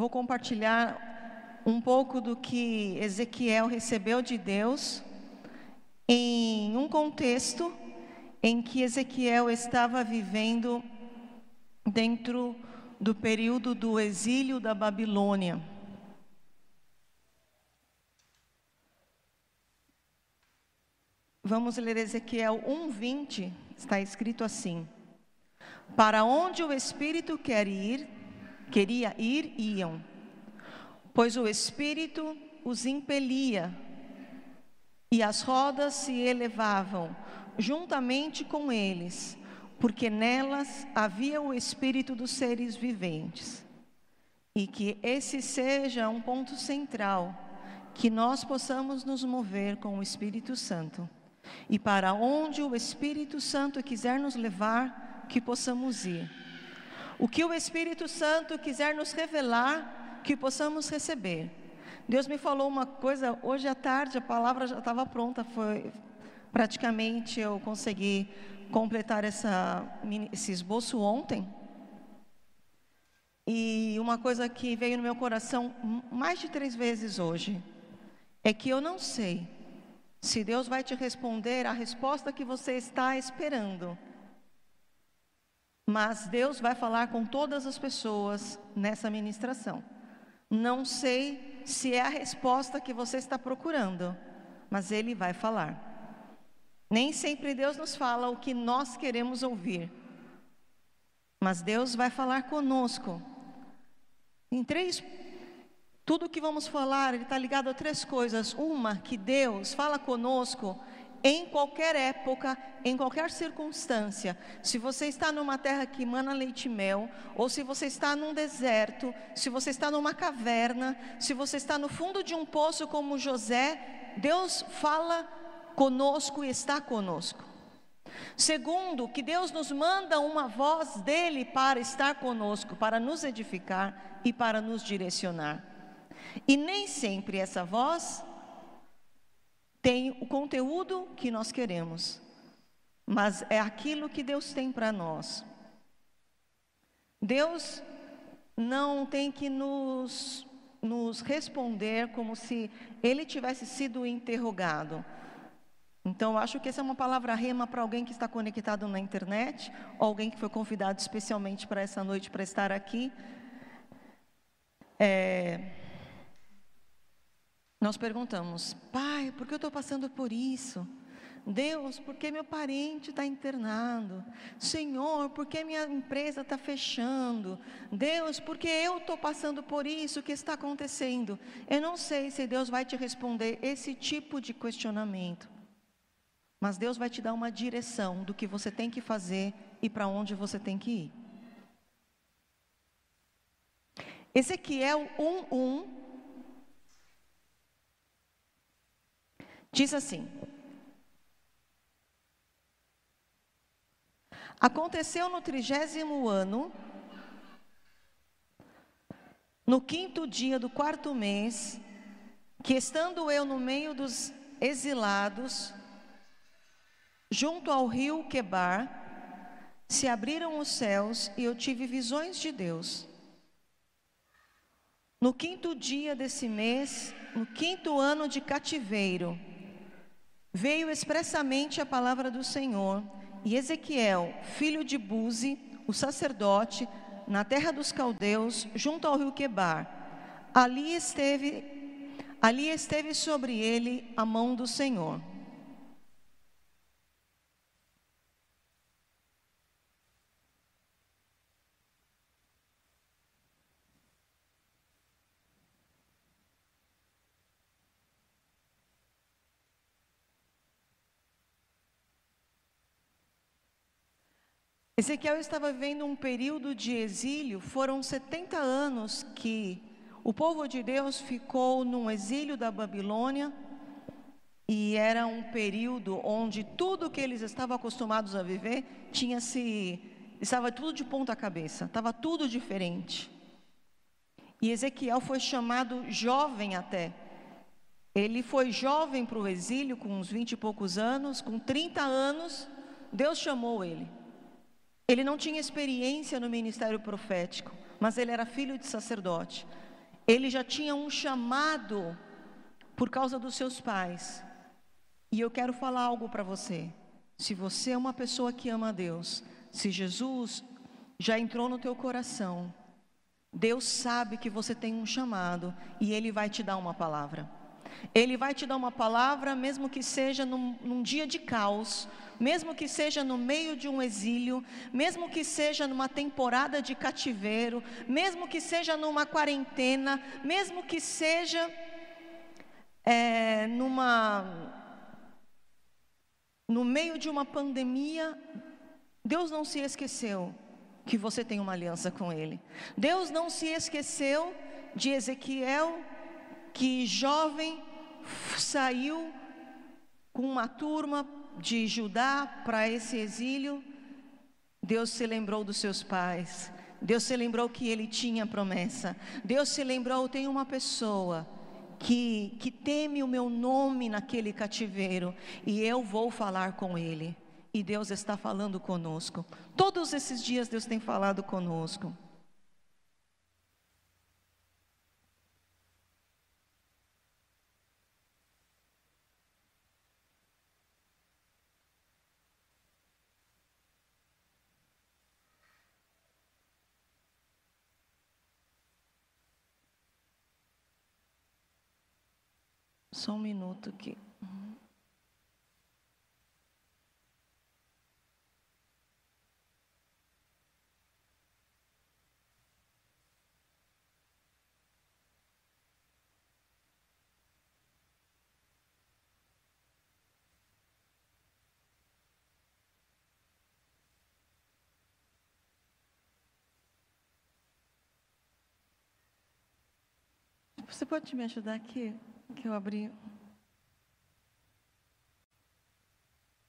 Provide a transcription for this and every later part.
vou compartilhar um pouco do que Ezequiel recebeu de Deus em um contexto em que Ezequiel estava vivendo dentro do período do exílio da Babilônia. Vamos ler Ezequiel 1:20, está escrito assim: Para onde o espírito quer ir, queria ir, iam, pois o espírito os impelia, e as rodas se elevavam juntamente com eles, porque nelas havia o espírito dos seres viventes. E que esse seja um ponto central, que nós possamos nos mover com o Espírito Santo. E para onde o Espírito Santo quiser nos levar, que possamos ir. O que o Espírito Santo quiser nos revelar, que possamos receber. Deus me falou uma coisa hoje à tarde, a palavra já estava pronta, foi praticamente eu consegui completar essa, esse esboço ontem. E uma coisa que veio no meu coração mais de três vezes hoje é que eu não sei se Deus vai te responder a resposta que você está esperando. Mas Deus vai falar com todas as pessoas nessa ministração. Não sei se é a resposta que você está procurando, mas Ele vai falar. Nem sempre Deus nos fala o que nós queremos ouvir, mas Deus vai falar conosco. Em três, tudo que vamos falar, ele está ligado a três coisas. Uma, que Deus fala conosco em qualquer época, em qualquer circunstância. Se você está numa terra que emana leite e mel, ou se você está num deserto, se você está numa caverna, se você está no fundo de um poço como José, Deus fala conosco e está conosco. Segundo, que Deus nos manda uma voz dele para estar conosco, para nos edificar e para nos direcionar. E nem sempre essa voz tem o conteúdo que nós queremos, mas é aquilo que Deus tem para nós. Deus não tem que nos, nos responder como se ele tivesse sido interrogado. Então, acho que essa é uma palavra rema para alguém que está conectado na internet, ou alguém que foi convidado especialmente para essa noite para estar aqui. É, nós perguntamos, Pai, por que eu estou passando por isso? Deus, por que meu parente está internado? Senhor, por que minha empresa está fechando? Deus, por que eu estou passando por isso? O que está acontecendo? Eu não sei se Deus vai te responder esse tipo de questionamento. Mas Deus vai te dar uma direção do que você tem que fazer e para onde você tem que ir. Ezequiel 1:1 diz assim: Aconteceu no trigésimo ano, no quinto dia do quarto mês, que estando eu no meio dos exilados, Junto ao rio Quebar, se abriram os céus e eu tive visões de Deus. No quinto dia desse mês, no quinto ano de cativeiro, veio expressamente a palavra do Senhor, e Ezequiel, filho de Buzi, o sacerdote, na terra dos caldeus, junto ao rio Quebar, ali esteve, ali esteve sobre ele a mão do Senhor. Ezequiel estava vivendo um período de exílio, foram 70 anos que o povo de Deus ficou num exílio da Babilônia, e era um período onde tudo que eles estavam acostumados a viver tinha se estava tudo de ponta cabeça, estava tudo diferente. E Ezequiel foi chamado jovem até. Ele foi jovem para o exílio com uns vinte e poucos anos, com 30 anos, Deus chamou ele. Ele não tinha experiência no ministério profético, mas ele era filho de sacerdote. Ele já tinha um chamado por causa dos seus pais. E eu quero falar algo para você. Se você é uma pessoa que ama a Deus, se Jesus já entrou no teu coração, Deus sabe que você tem um chamado e Ele vai te dar uma palavra. Ele vai te dar uma palavra, mesmo que seja num, num, dia de caos, mesmo que seja no meio de um exílio, mesmo que seja numa temporada de cativeiro, mesmo que seja numa quarentena, mesmo que seja é, numa no meio de uma pandemia, Deus não se esqueceu que você tem uma aliança com Ele. Deus não se esqueceu de Ezequiel, que jovem saiu com uma turma de Judá para esse exílio. Deus se lembrou dos seus pais. Deus se lembrou que ele tinha promessa. Deus se lembrou: tem uma pessoa que, que teme o meu nome naquele cativeiro e eu vou falar com ele. E Deus está falando conosco. Todos esses dias Deus tem falado conosco. Só um minuto aqui. Você pode me ajudar aqui? Que eu abri.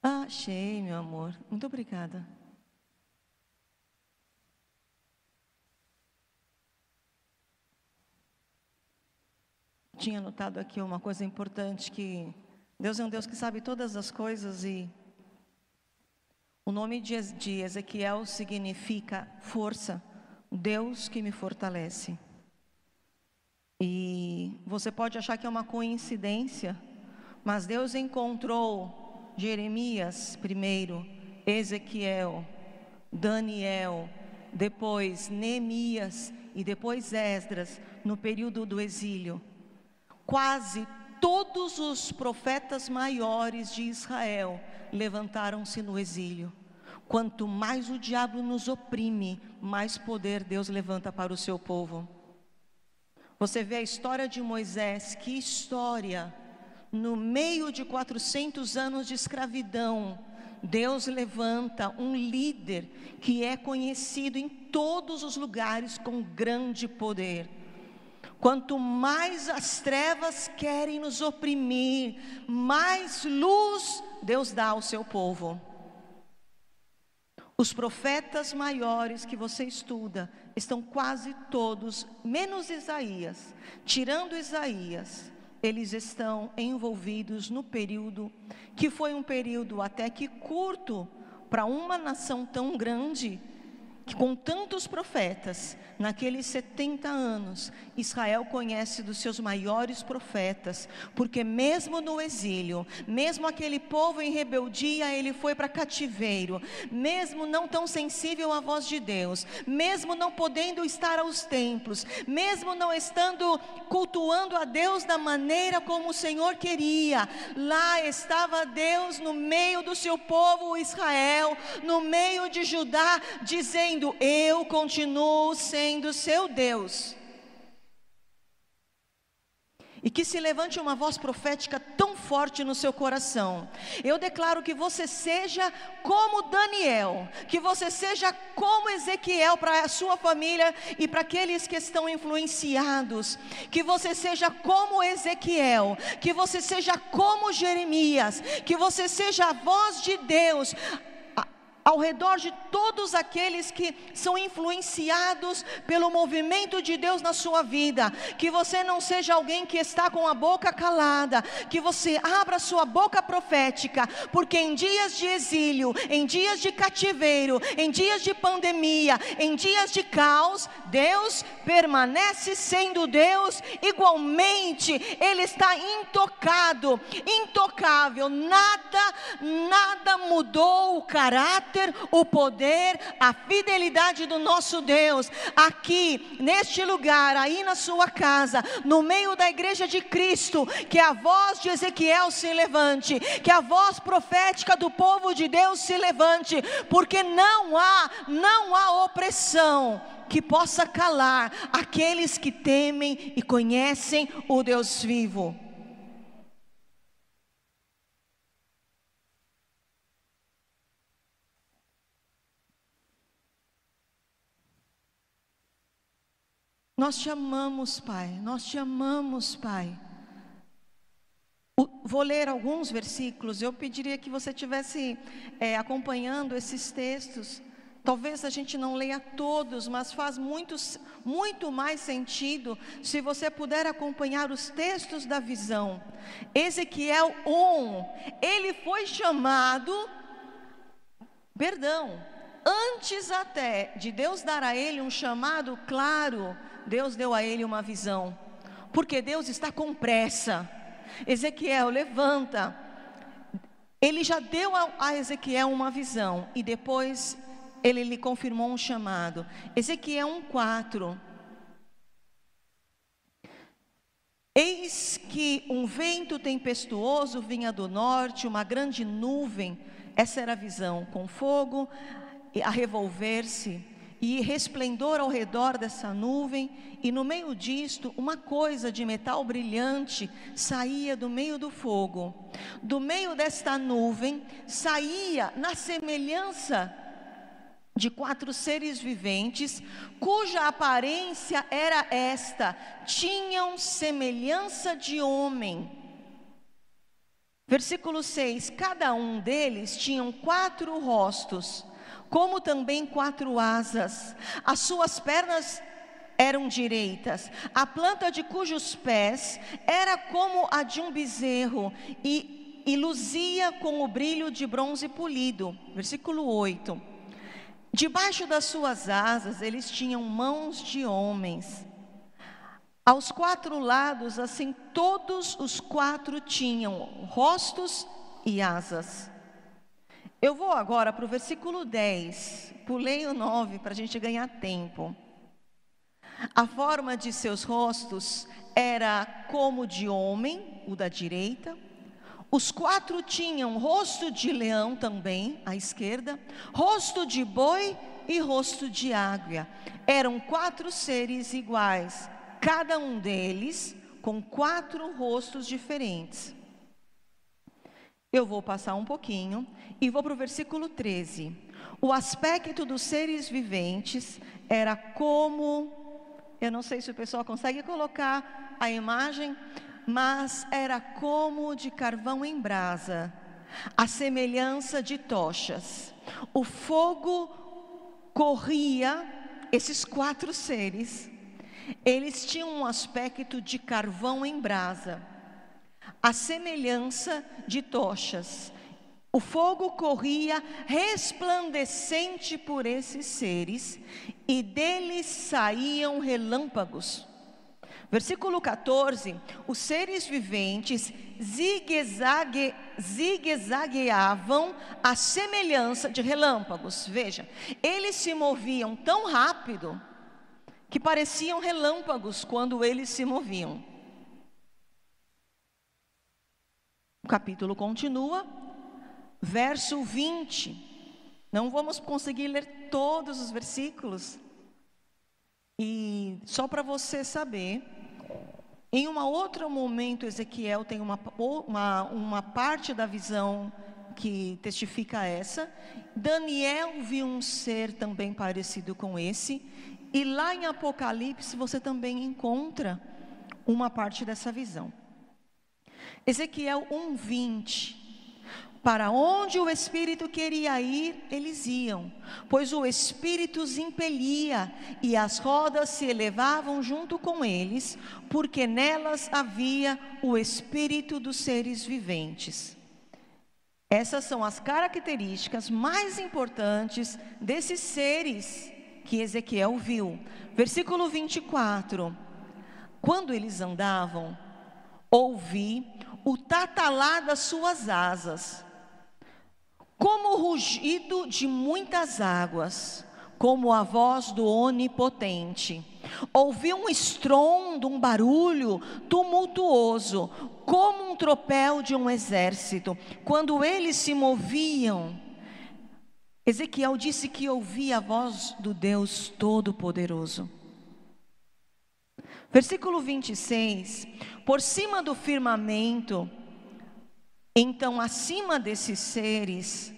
Ah, achei, meu amor. Muito obrigada. Tinha notado aqui uma coisa importante que Deus é um Deus que sabe todas as coisas e o nome de Ezequiel significa força, Deus que me fortalece. E você pode achar que é uma coincidência, mas Deus encontrou Jeremias primeiro, Ezequiel, Daniel, depois Neemias e depois Esdras, no período do exílio. Quase todos os profetas maiores de Israel levantaram-se no exílio. Quanto mais o diabo nos oprime, mais poder Deus levanta para o seu povo. Você vê a história de Moisés, que história! No meio de 400 anos de escravidão, Deus levanta um líder que é conhecido em todos os lugares com grande poder. Quanto mais as trevas querem nos oprimir, mais luz Deus dá ao seu povo. Os profetas maiores que você estuda estão quase todos, menos Isaías, tirando Isaías, eles estão envolvidos no período que foi um período até que curto para uma nação tão grande que com tantos profetas, naqueles 70 anos, Israel conhece dos seus maiores profetas, porque mesmo no exílio, mesmo aquele povo em rebeldia, ele foi para cativeiro, mesmo não tão sensível à voz de Deus, mesmo não podendo estar aos templos, mesmo não estando cultuando a Deus da maneira como o Senhor queria, lá estava Deus no meio do seu povo Israel, no meio de Judá, dizendo Eu continuo sendo seu Deus. E que se levante uma voz profética tão forte no seu coração. Eu declaro que você seja como Daniel, que você seja como Ezequiel para a sua família e para aqueles que estão influenciados. Que você seja como Ezequiel, que você seja como Jeremias, que você seja a voz de Deus ao redor de todos aqueles que são influenciados pelo movimento de Deus na sua vida. Que você não seja alguém que está com a boca calada, que você abra sua boca profética, porque em dias de exílio, em dias de cativeiro, em dias de pandemia, em dias de caos, Deus permanece sendo Deus igualmente, Ele está intocado, intocável, nada, nada mudou o caráter caráter, o poder, a fidelidade do nosso Deus. Aqui, neste lugar, aí na sua casa, no meio da igreja de Cristo, que a voz de Ezequiel se levante, que a voz profética do povo de Deus se levante, porque não há, não há opressão que possa calar aqueles que temem e conhecem o Deus vivo. Nós te amamos, Pai, nós te amamos, Pai. Vou ler alguns versículos, eu pediria que você estivesse é, acompanhando esses textos. Talvez a gente não leia todos, mas faz muito, muito mais sentido se você puder acompanhar os textos da visão. Ezequiel 1, ele foi chamado, perdão, antes até de Deus dar a ele um chamado claro, Deus deu a ele uma visão, porque Deus está com pressa. Ezequiel, levanta. Ele já deu a, Ezequiel uma visão e depois ele lhe confirmou um chamado. Ezequiel 1:4. Eis que um vento tempestuoso vinha do norte, uma grande nuvem, essa era a visão, com fogo a revolver-se e resplendor ao redor dessa nuvem, e no meio disto, uma coisa de metal brilhante saía do meio do fogo. Do meio desta nuvem saía, na semelhança de quatro seres viventes, cuja aparência era esta: tinham semelhança de homem. Versículo 6: Cada um deles tinham quatro rostos como também quatro asas. As suas pernas eram direitas. A planta de cujos pés era como a de um bezerro e, luzia com o brilho de bronze polido. Versículo 8. Debaixo das suas asas eles tinham mãos de homens. Aos quatro lados, assim, todos os quatro tinham rostos e asas. Eu vou agora para o versículo 10, pulei o 9 para a gente ganhar tempo. A forma de seus rostos era como de homem, o da direita. Os quatro tinham rosto de leão também, à esquerda, rosto de boi e rosto de águia. Eram quatro seres iguais, cada um deles com quatro rostos diferentes. Eu vou passar um pouquinho e vou para o versículo 13. O aspecto dos seres viventes era como. Eu não sei se o pessoal consegue colocar a imagem, mas era como de carvão em brasa, a semelhança de tochas. O fogo corria, esses quatro seres, eles tinham um aspecto de carvão em brasa a semelhança de tochas. O fogo corria resplandecente por esses seres, e deles saíam relâmpagos. Versículo 14: os seres viventes zigue-zague, zigue-zagueavam a semelhança de relâmpagos. Veja, eles se moviam tão rápido que pareciam relâmpagos quando eles se moviam. O capítulo continua, verso 20. Não vamos conseguir ler todos os versículos. E só para você saber, em um outro momento, Ezequiel tem uma, uma, uma parte da visão que testifica essa. Daniel viu um ser também parecido com esse. E lá em Apocalipse você também encontra uma parte dessa visão. Ezequiel 1:20. Para onde o Espírito queria ir, eles iam, pois o Espírito os impelia e as rodas se elevavam junto com eles, porque nelas havia o Espírito dos seres viventes. Essas são as características mais importantes desses seres que Ezequiel viu. Versículo 24: Quando eles andavam, ouvi o tatalar das suas asas como o rugido de muitas águas, como a voz do Onipotente. Ouvi um estrondo, um barulho tumultuoso, como um tropel de um exército. Quando eles se moviam, Ezequiel disse que ouvia a voz do Deus Todo-Poderoso. Versículo 26: Por cima do firmamento, então, acima desses seres,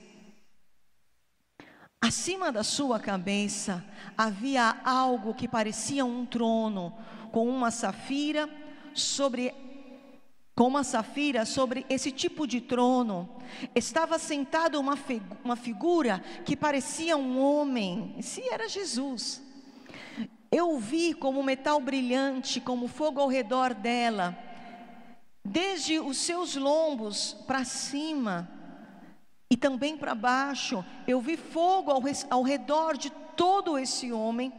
acima da sua cabeça, havia algo que parecia um trono, com uma safira sobre com uma safira sobre esse tipo de trono, estava sentado uma, uma figura que parecia um homem, se era Jesus. Eu vi como metal brilhante, como fogo ao redor dela, desde os seus lombos para cima e também para baixo, eu vi fogo ao, ao redor de todo esse homem,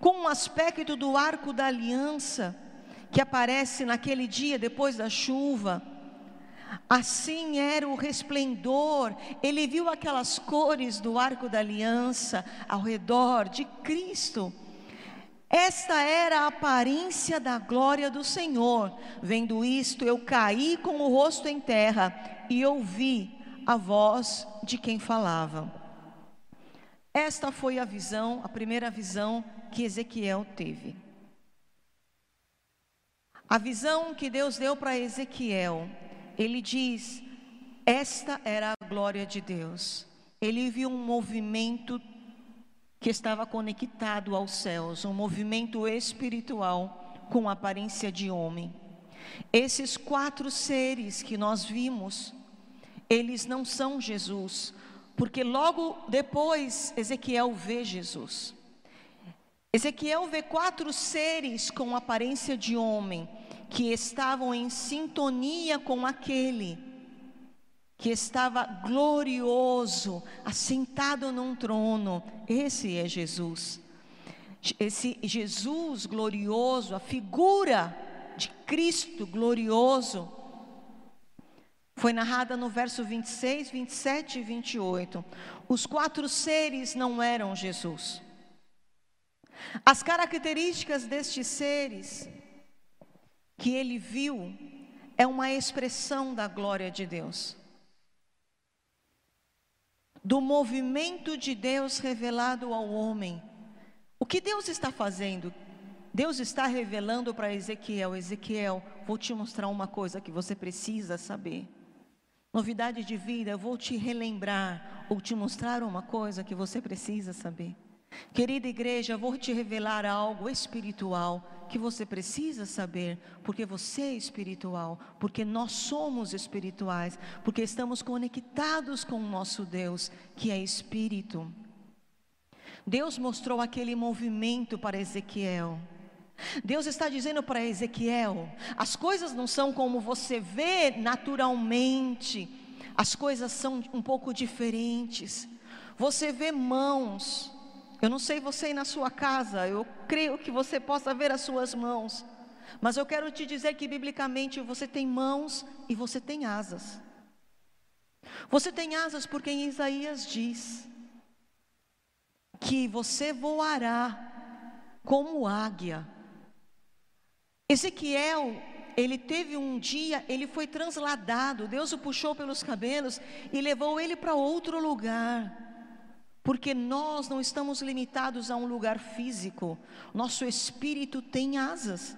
com um aspecto do arco da aliança, que aparece naquele dia depois da chuva. Assim era o resplendor, ele viu aquelas cores do arco da aliança ao redor de Cristo. Esta era a aparência da glória do Senhor. Vendo isto, eu caí com o rosto em terra e ouvi a voz de quem falava. Esta foi a visão, a primeira visão que Ezequiel teve. A visão que Deus deu para Ezequiel, ele diz: esta era a glória de Deus. Ele viu um movimento que estava conectado aos céus, um movimento espiritual com aparência de homem. Esses quatro seres que nós vimos, eles não são Jesus, porque logo depois Ezequiel vê Jesus. Ezequiel vê quatro seres com aparência de homem, que estavam em sintonia com aquele que estava glorioso, assentado num trono. Esse é Jesus. Esse Jesus glorioso, a figura de Cristo glorioso, foi narrada no verso 26, 27 e 28. Os quatro seres não eram Jesus. As características destes seres que ele viu é uma expressão da glória de Deus do movimento de Deus revelado ao homem. O que Deus está fazendo? Deus está revelando para Ezequiel: Ezequiel, vou te mostrar uma coisa que você precisa saber. Novidade de vida, vou te relembrar ou te mostrar uma coisa que você precisa saber. Querida igreja, vou te revelar algo espiritual que você precisa saber, porque você é espiritual, porque nós somos espirituais, porque estamos conectados com o nosso Deus, que é espírito. Deus mostrou aquele movimento para Ezequiel. Deus está dizendo para Ezequiel: as coisas não são como você vê naturalmente, as coisas são um pouco diferentes. Você vê mãos, eu não sei você aí na sua casa, eu creio que você possa ver as suas mãos. Mas eu quero te dizer que biblicamente você tem mãos e você tem asas. Você tem asas porque em Isaías diz que você voará como águia. Ezequiel, ele teve um dia, ele foi transladado, Deus o puxou pelos cabelos e levou ele para outro lugar porque nós não estamos limitados a um lugar físico, nosso espírito tem asas.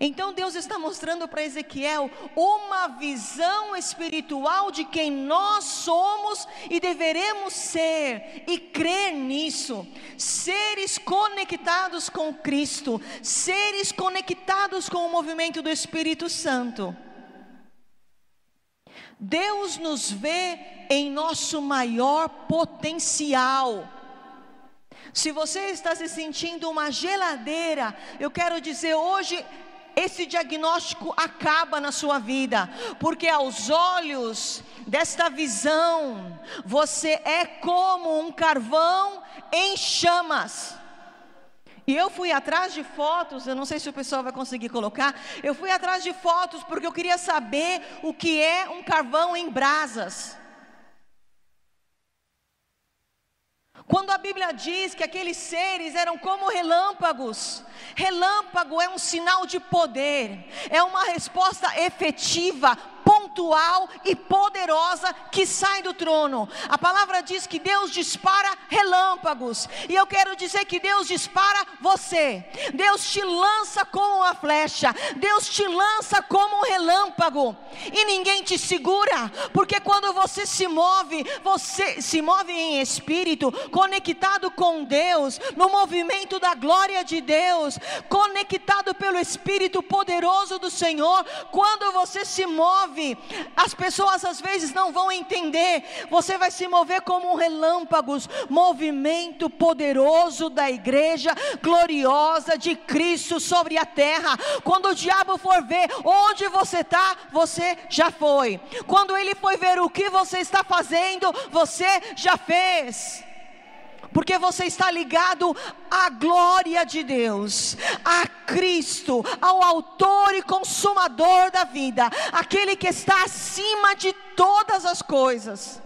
Então Deus está mostrando para Ezequiel uma visão espiritual de quem nós somos e deveremos ser e crer nisso. Seres conectados com Cristo, seres conectados com o movimento do Espírito Santo. Deus nos vê em nosso maior potencial. Se você está se sentindo uma geladeira, eu quero dizer hoje esse diagnóstico acaba na sua vida, porque aos olhos desta visão, você é como um carvão em chamas. E eu fui atrás de fotos, eu não sei se o pessoal vai conseguir colocar. Eu fui atrás de fotos porque eu queria saber o que é um carvão em brasas. Quando a Bíblia diz que aqueles seres eram como relâmpagos, relâmpago é um sinal de poder, é uma resposta efetiva, pontual e poderosa que sai do trono. A palavra diz que Deus dispara relâmpagos, e eu quero dizer que Deus dispara você. Deus te lança como uma flecha, Deus te lança como um relâmpago, e ninguém te segura, porque quando você se move, você se move em espírito, conectado com Deus, no movimento da glória de Deus, conectado pelo Espírito poderoso do Senhor, quando você se move, as pessoas às vezes não vão entender, você vai se mover como um relâmpago, movimento poderoso da igreja gloriosa de Cristo sobre a terra. Quando o diabo for ver onde você está, você já foi. Quando ele for ver o que você está fazendo, você já fez porque você está ligado à glória de Deus, a Cristo, ao Autor e Consumador da vida, aquele que está acima de todas as coisas.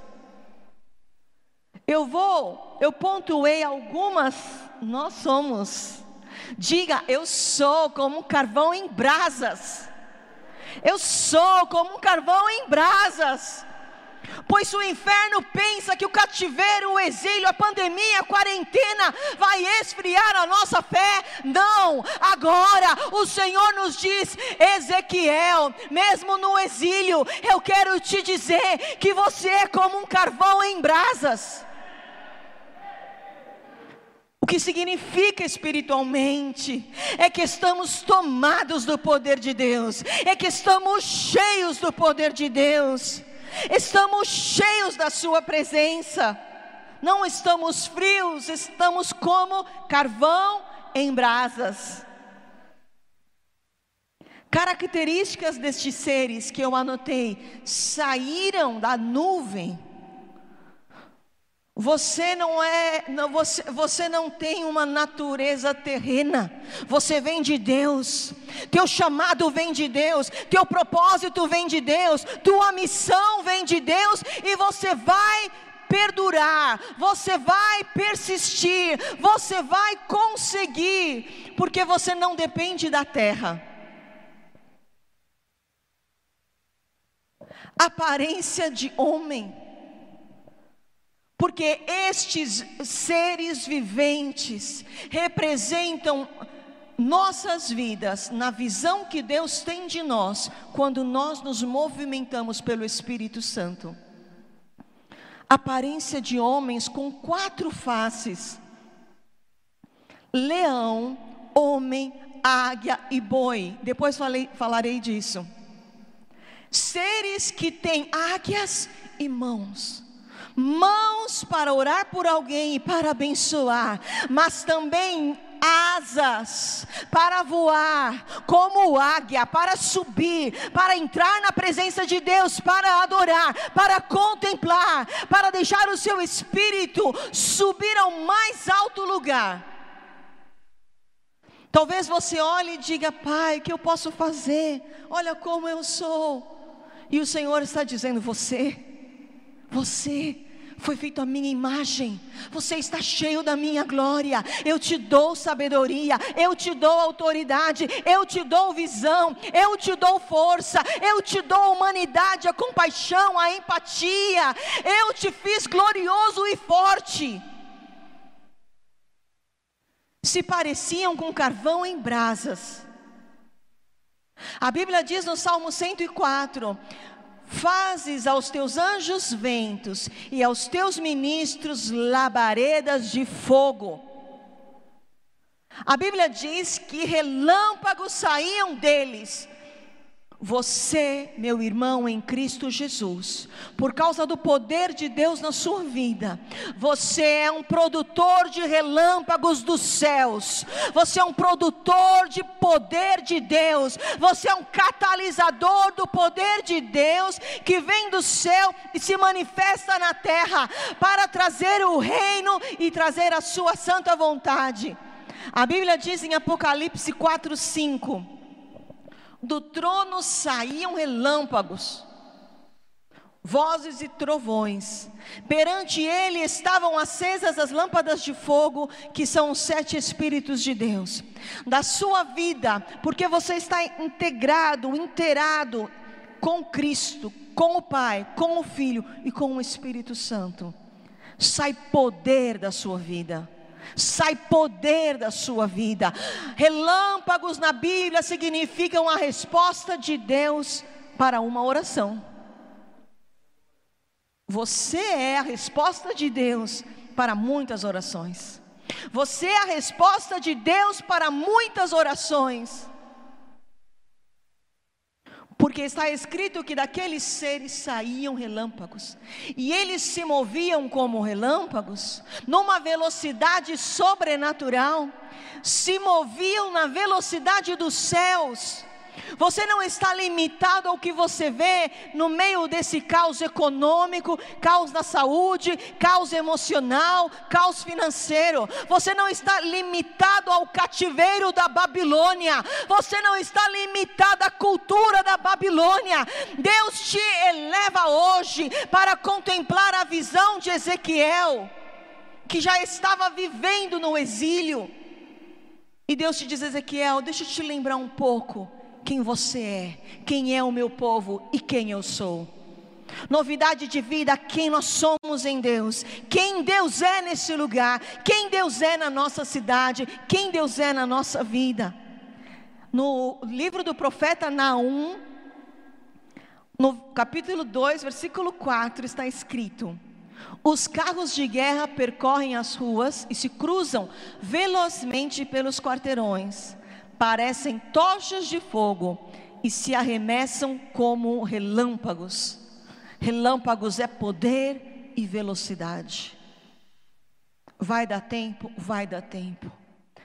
Eu vou, eu pontuei algumas, nós somos. Diga, eu sou como um carvão em brasas. Eu sou como um carvão em brasas. Pois o inferno pensa que o cativeiro, o exílio, a pandemia, a quarentena vai esfriar a nossa fé. Não, agora o Senhor nos diz, Ezequiel, mesmo no exílio, eu quero te dizer que você é como um carvão em brasas. O que significa espiritualmente é que estamos tomados do poder de Deus, é que estamos cheios do poder de Deus estamos cheios da Sua presença, não estamos frios, estamos como carvão em brasas. Características destes seres que eu anotei saíram da nuvem você não é, não, você, você não tem uma natureza terrena. Você vem de Deus. Teu chamado vem de Deus. Teu propósito vem de Deus. Tua missão vem de Deus e você vai perdurar, você vai persistir, você vai conseguir, porque você não depende da terra. Aparência de homem porque estes seres viventes representam nossas vidas na visão que Deus tem de nós quando nós nos movimentamos pelo Espírito Santo. Aparência de homens com quatro faces: leão, homem, águia e boi. Depois falei, falarei disso. Seres que têm águias e mãos mãos para orar por alguém e para abençoar, mas também asas para voar, como águia, para subir, para entrar na presença de Deus, para adorar, para contemplar, para deixar o seu espírito subir ao mais alto lugar. Talvez você olhe e diga, Pai, o que eu posso fazer? Olha como eu sou. E o Senhor está dizendo: Você, você foi feito a minha imagem, você está cheio da minha glória, eu te dou sabedoria, eu te dou autoridade, eu te dou visão, eu te dou força, eu te dou humanidade, a compaixão, a empatia, eu te fiz glorioso e forte. Se pareciam com carvão em brasas. A Bíblia diz no Salmo 104: Fazes aos teus anjos ventos e aos teus ministros labaredas de fogo. A Bíblia diz que relâmpagos saíam deles, Você, meu irmão em Cristo Jesus, por causa do poder de Deus na sua vida, você é um produtor de relâmpagos dos céus, você é um produtor de poder de Deus, você é um catalisador do poder de Deus que vem do céu e se manifesta na terra para trazer o reino e trazer a sua santa vontade. A Bíblia diz em Apocalipse 4, 5 do trono saíam relâmpagos, vozes e trovões. Perante ele estavam acesas as lâmpadas de fogo, que são os sete Espíritos de Deus. Da sua vida, porque você está integrado, inteirado com Cristo, com o Pai, com o Filho e com o Espírito Santo, sai poder da sua vida sai poder da sua vida. Relâmpagos na Bíblia significam a resposta de Deus para uma oração. Você é a resposta de Deus para muitas orações. Você é a resposta de Deus para muitas orações. Porque está escrito que daqueles seres saíam relâmpagos, e eles se moviam como relâmpagos, numa velocidade sobrenatural, se moviam na velocidade dos céus, você não está limitado ao que você vê no meio desse caos econômico, caos da saúde, caos emocional, caos financeiro. Você não está limitado ao cativeiro da Babilônia. Você não está limitado à cultura da Babilônia. Deus te eleva hoje para contemplar a visão de Ezequiel, que já estava vivendo no exílio. E Deus te diz, Ezequiel, deixa eu te lembrar um pouco quem você é, quem é o meu povo e quem eu sou. Novidade de vida, quem nós somos em Deus, quem Deus é nesse lugar, quem Deus é na nossa cidade, quem Deus é na nossa vida. No livro do profeta Naum, no capítulo 2, versículo 4, está escrito: Os carros de guerra percorrem as ruas e se cruzam velozmente pelos quarteirões parecem tochas de fogo e se arremessam como relâmpagos. Relâmpagos é poder e velocidade. Vai dar tempo? Vai dar tempo.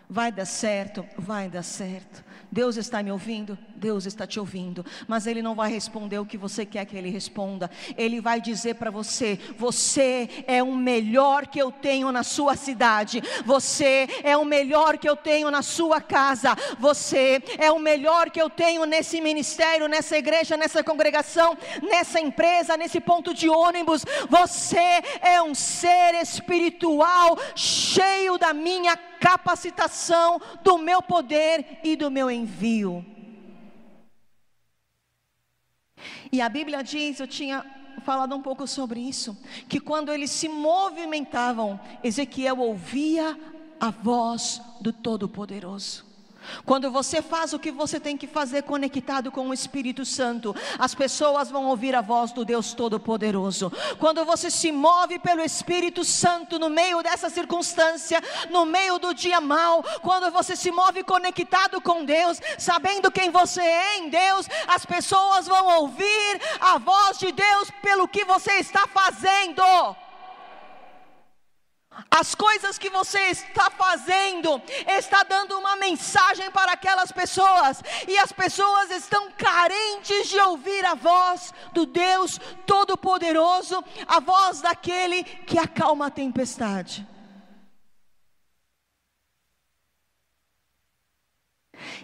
Vai dar certo? Vai dar certo. Deus está me ouvindo? Deus está te ouvindo, mas Ele não vai responder o que você quer que Ele responda. Ele vai dizer para você: você é o melhor que eu tenho na sua cidade, você é o melhor que eu tenho na sua casa, você é o melhor que eu tenho nesse ministério, nessa igreja, nessa congregação, nessa empresa, nesse ponto de ônibus. Você é um ser espiritual cheio da minha capacitação, do meu poder e do meu envio. E a Bíblia diz, eu tinha falado um pouco sobre isso, que quando eles se movimentavam, Ezequiel ouvia a voz do Todo-Poderoso. Quando você faz o que você tem que fazer conectado com o Espírito Santo, as pessoas vão ouvir a voz do Deus Todo-Poderoso. Quando você se move pelo Espírito Santo no meio dessa circunstância, no meio do dia mal, quando você se move conectado com Deus, sabendo quem você é em Deus, as pessoas vão ouvir a voz de Deus pelo que você está fazendo. As coisas que você está fazendo está dando uma mensagem para aquelas pessoas, e as pessoas estão carentes de ouvir a voz do Deus Todo-Poderoso, a voz daquele que acalma a tempestade.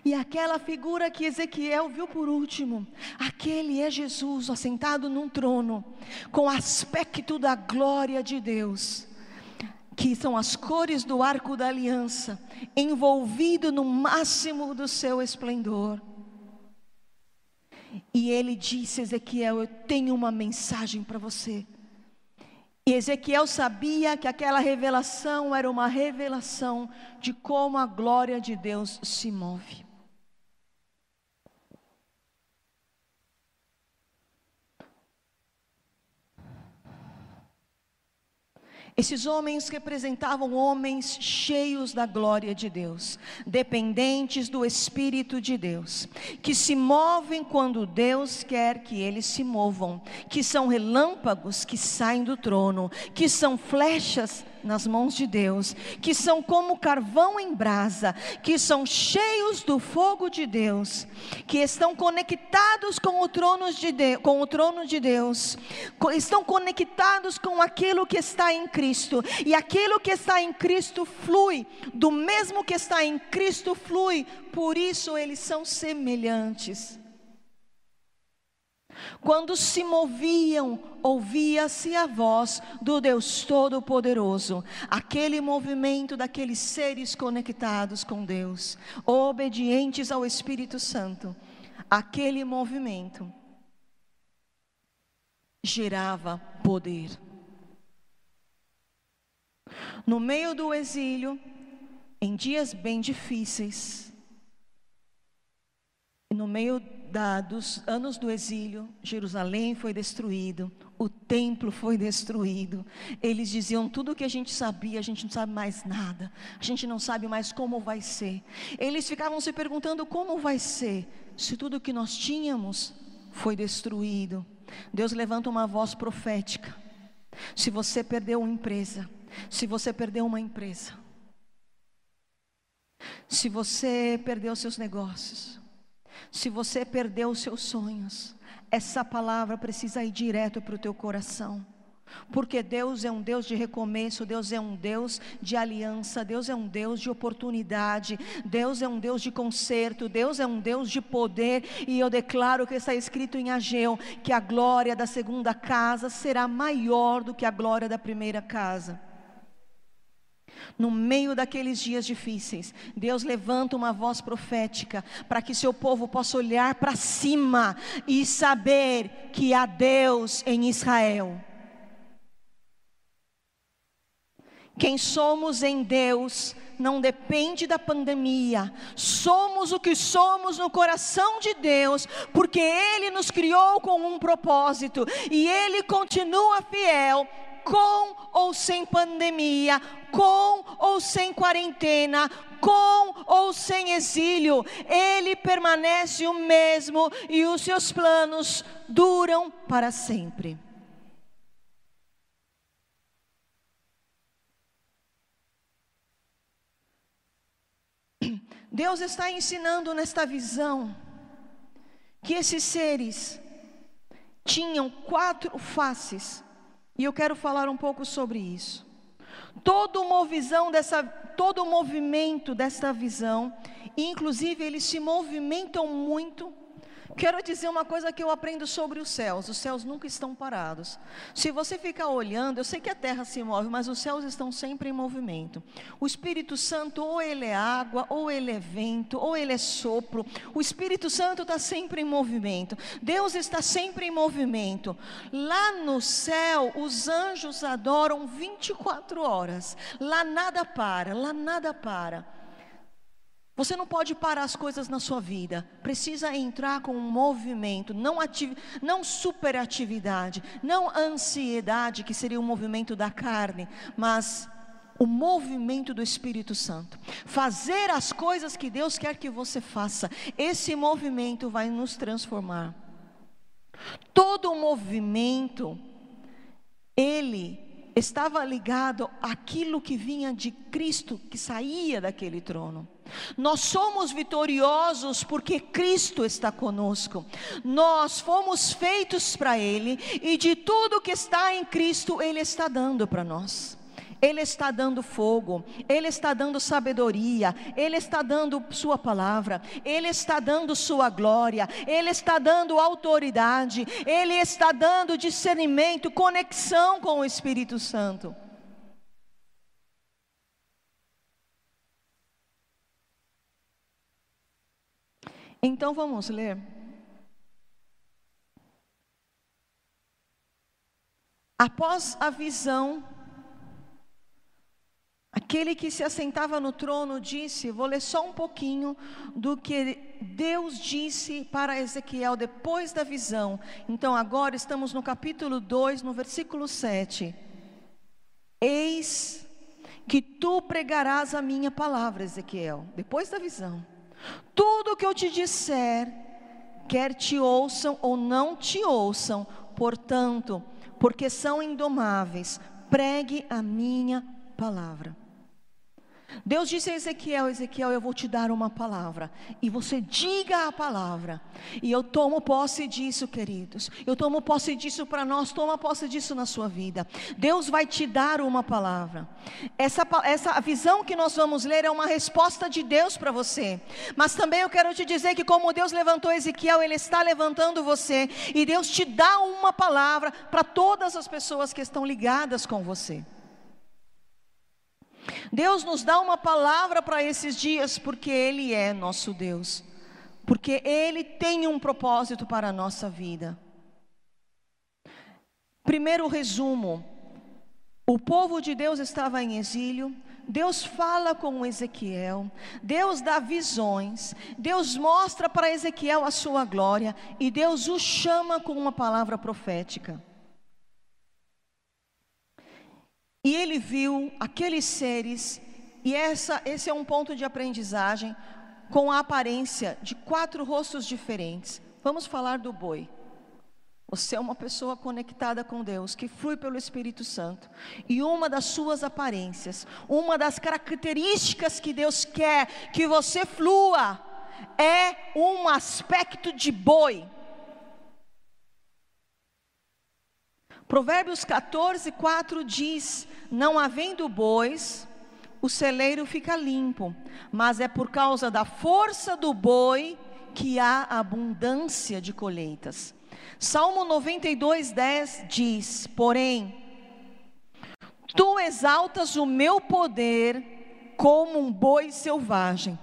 E aquela figura que Ezequiel viu por último, aquele é Jesus assentado num trono, com aspecto da glória de Deus que são as cores do arco da aliança, envolvido no máximo do seu esplendor. E ele disse: Ezequiel, eu tenho uma mensagem para você. E Ezequiel sabia que aquela revelação era uma revelação de como a glória de Deus se move. Esses homens representavam homens cheios da glória de Deus, dependentes do Espírito de Deus, que se movem quando Deus quer que eles se movam, que são relâmpagos que saem do trono, que são flechas nas mãos de Deus, que são como carvão em brasa, que são cheios do fogo de Deus, que estão conectados com o trono de, de com o trono de Deus, estão conectados com aquilo que está em Cristo, e aquilo que está em Cristo flui, do mesmo que está em Cristo flui, por isso eles são semelhantes. Quando se moviam, ouvia-se a voz do Deus Todo-Poderoso, aquele movimento daqueles seres conectados com Deus, obedientes ao Espírito Santo. Aquele movimento gerava poder. No meio do exílio, em dias bem difíceis, no meio da, anos do exílio, Jerusalém foi destruído, o templo foi destruído. Eles diziam tudo o que a gente sabia, a gente não sabe mais nada, a gente não sabe mais como vai ser. Eles ficavam se perguntando como vai ser, se tudo que nós tínhamos foi destruído. Deus levanta uma voz profética. Se você perdeu uma empresa, se você perdeu uma empresa, se você perdeu seus negócios, se você perdeu os seus sonhos, essa palavra precisa ir direto para o teu coração. Porque Deus é um Deus de recomeço, Deus é um Deus de aliança, Deus é um Deus de oportunidade, Deus é um Deus de conserto, Deus é um Deus de poder, e eu declaro que está escrito em Ageu que a glória da segunda casa será maior do que a glória da primeira casa. No meio daqueles dias difíceis, Deus levanta uma voz profética para que seu povo possa olhar para cima e saber que há Deus em Israel. Quem somos em Deus não depende da pandemia. Somos o que somos no coração de Deus, porque Ele nos criou com um propósito e Ele continua fiel com ou sem pandemia, com ou sem quarentena, com ou sem exílio, Ele permanece o mesmo e os seus planos duram para sempre. Deus está ensinando nesta visão que esses seres tinham quatro faces e eu quero falar um pouco sobre isso. Todo dessa, todo o movimento desta visão, inclusive eles se movimentam muito Quero dizer uma coisa que eu aprendo sobre os céus: os céus nunca estão parados. Se você ficar olhando, eu sei que a terra se move, mas os céus estão sempre em movimento. O Espírito Santo, ou ele é água, ou ele é vento, ou ele é sopro. O Espírito Santo está sempre em movimento. Deus está sempre em movimento. Lá no céu, os anjos adoram 24 horas. Lá nada para, lá nada para. Você não pode parar as coisas na sua vida. Precisa entrar com um movimento, não, não superatividade, não ansiedade, que seria o movimento da carne, mas o movimento do Espírito Santo. Fazer as coisas que Deus quer que você faça. Esse movimento vai nos transformar. Todo movimento, ele estava ligado àquilo que vinha de Cristo, que saía daquele trono. Nós somos vitoriosos porque Cristo está conosco. Nós fomos feitos para Ele e de tudo que está em Cristo, Ele está dando para nós. Ele está dando fogo, Ele está dando sabedoria, Ele está dando Sua palavra, Ele está dando Sua glória, Ele está dando autoridade, Ele está dando discernimento, conexão com o Espírito Santo. Então vamos ler. Após a visão, aquele que se assentava no trono disse: Vou ler só um pouquinho do que Deus disse para Ezequiel depois da visão. Então agora estamos no capítulo 2, no versículo 7. Eis que tu pregarás a minha palavra, Ezequiel, depois da visão. Tudo o que eu te disser, quer te ouçam ou não te ouçam, portanto, porque são indomáveis, pregue a minha palavra. Deus disse a Ezequiel: Ezequiel, eu vou te dar uma palavra, e você diga a palavra, e eu tomo posse disso, queridos. Eu tomo posse disso para nós, toma posse disso na sua vida. Deus vai te dar uma palavra. Essa, essa visão que nós vamos ler é uma resposta de Deus para você, mas também eu quero te dizer que, como Deus levantou Ezequiel, Ele está levantando você, e Deus te dá uma palavra para todas as pessoas que estão ligadas com você. Deus nos dá uma palavra para esses dias, porque Ele é nosso Deus, porque Ele tem um propósito para a nossa vida. Primeiro resumo: o povo de Deus estava em exílio, Deus fala com Ezequiel, Deus dá visões, Deus mostra para Ezequiel a sua glória. E Deus o chama com uma palavra profética. E ele viu aqueles seres, e essa, esse é um ponto de aprendizagem, com a aparência de quatro rostos diferentes. Vamos falar do boi. Você é uma pessoa conectada com Deus, que flui pelo Espírito Santo. E uma das suas aparências, uma das características que Deus quer que você flua, é um aspecto de boi. Provérbios 14, 4 diz: Não havendo bois, o celeiro fica limpo, mas é por causa da força do boi que há abundância de colheitas. Salmo 92, 10 diz: Porém, tu exaltas o meu poder como um boi selvagem,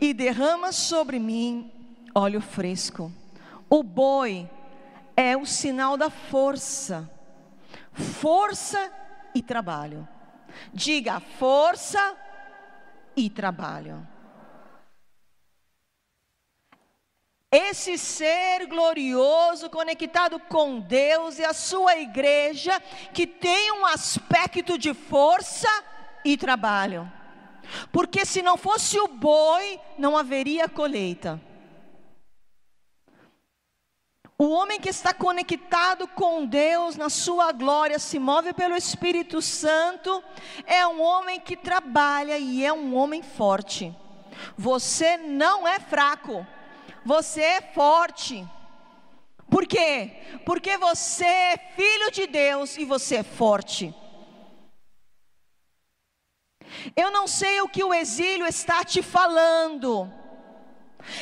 e derramas sobre mim óleo fresco. O boi é o sinal da força força e trabalho. Diga força e trabalho. Esse ser glorioso, conectado com Deus e a sua igreja, que tem um aspecto de força e trabalho. Porque se não fosse o boi, não haveria colheita. O homem que está conectado com Deus na sua glória, se move pelo Espírito Santo, é um homem que trabalha e é um homem forte. Você não é fraco, você é forte. Por quê? Porque você é filho de Deus e você é forte. Eu não sei o que o exílio está te falando.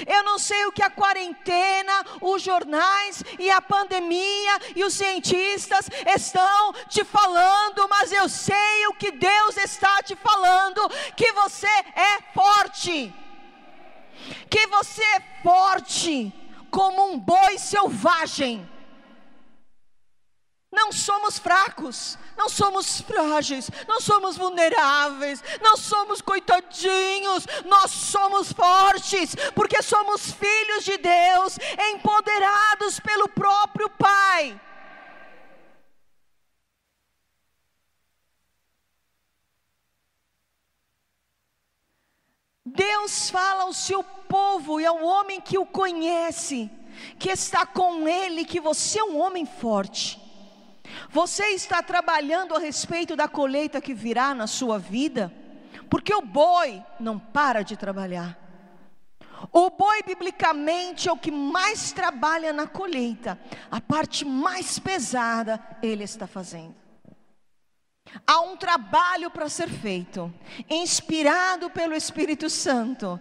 Eu não sei o que a quarentena, os jornais e a pandemia e os cientistas estão te falando, mas eu sei o que Deus está te falando: que você é forte, que você é forte como um boi selvagem não somos fracos, não somos frágeis, não somos vulneráveis, não somos coitadinhos, nós somos fortes, porque somos filhos de Deus, empoderados pelo próprio Pai. Deus fala ao seu povo e ao homem que o conhece, que está com ele, que você é um homem forte. Você está trabalhando a respeito da colheita que virá na sua vida? Porque o boi não para de trabalhar. O boi, biblicamente, é o que mais trabalha na colheita, a parte mais pesada ele está fazendo. Há um trabalho para ser feito, inspirado pelo Espírito Santo.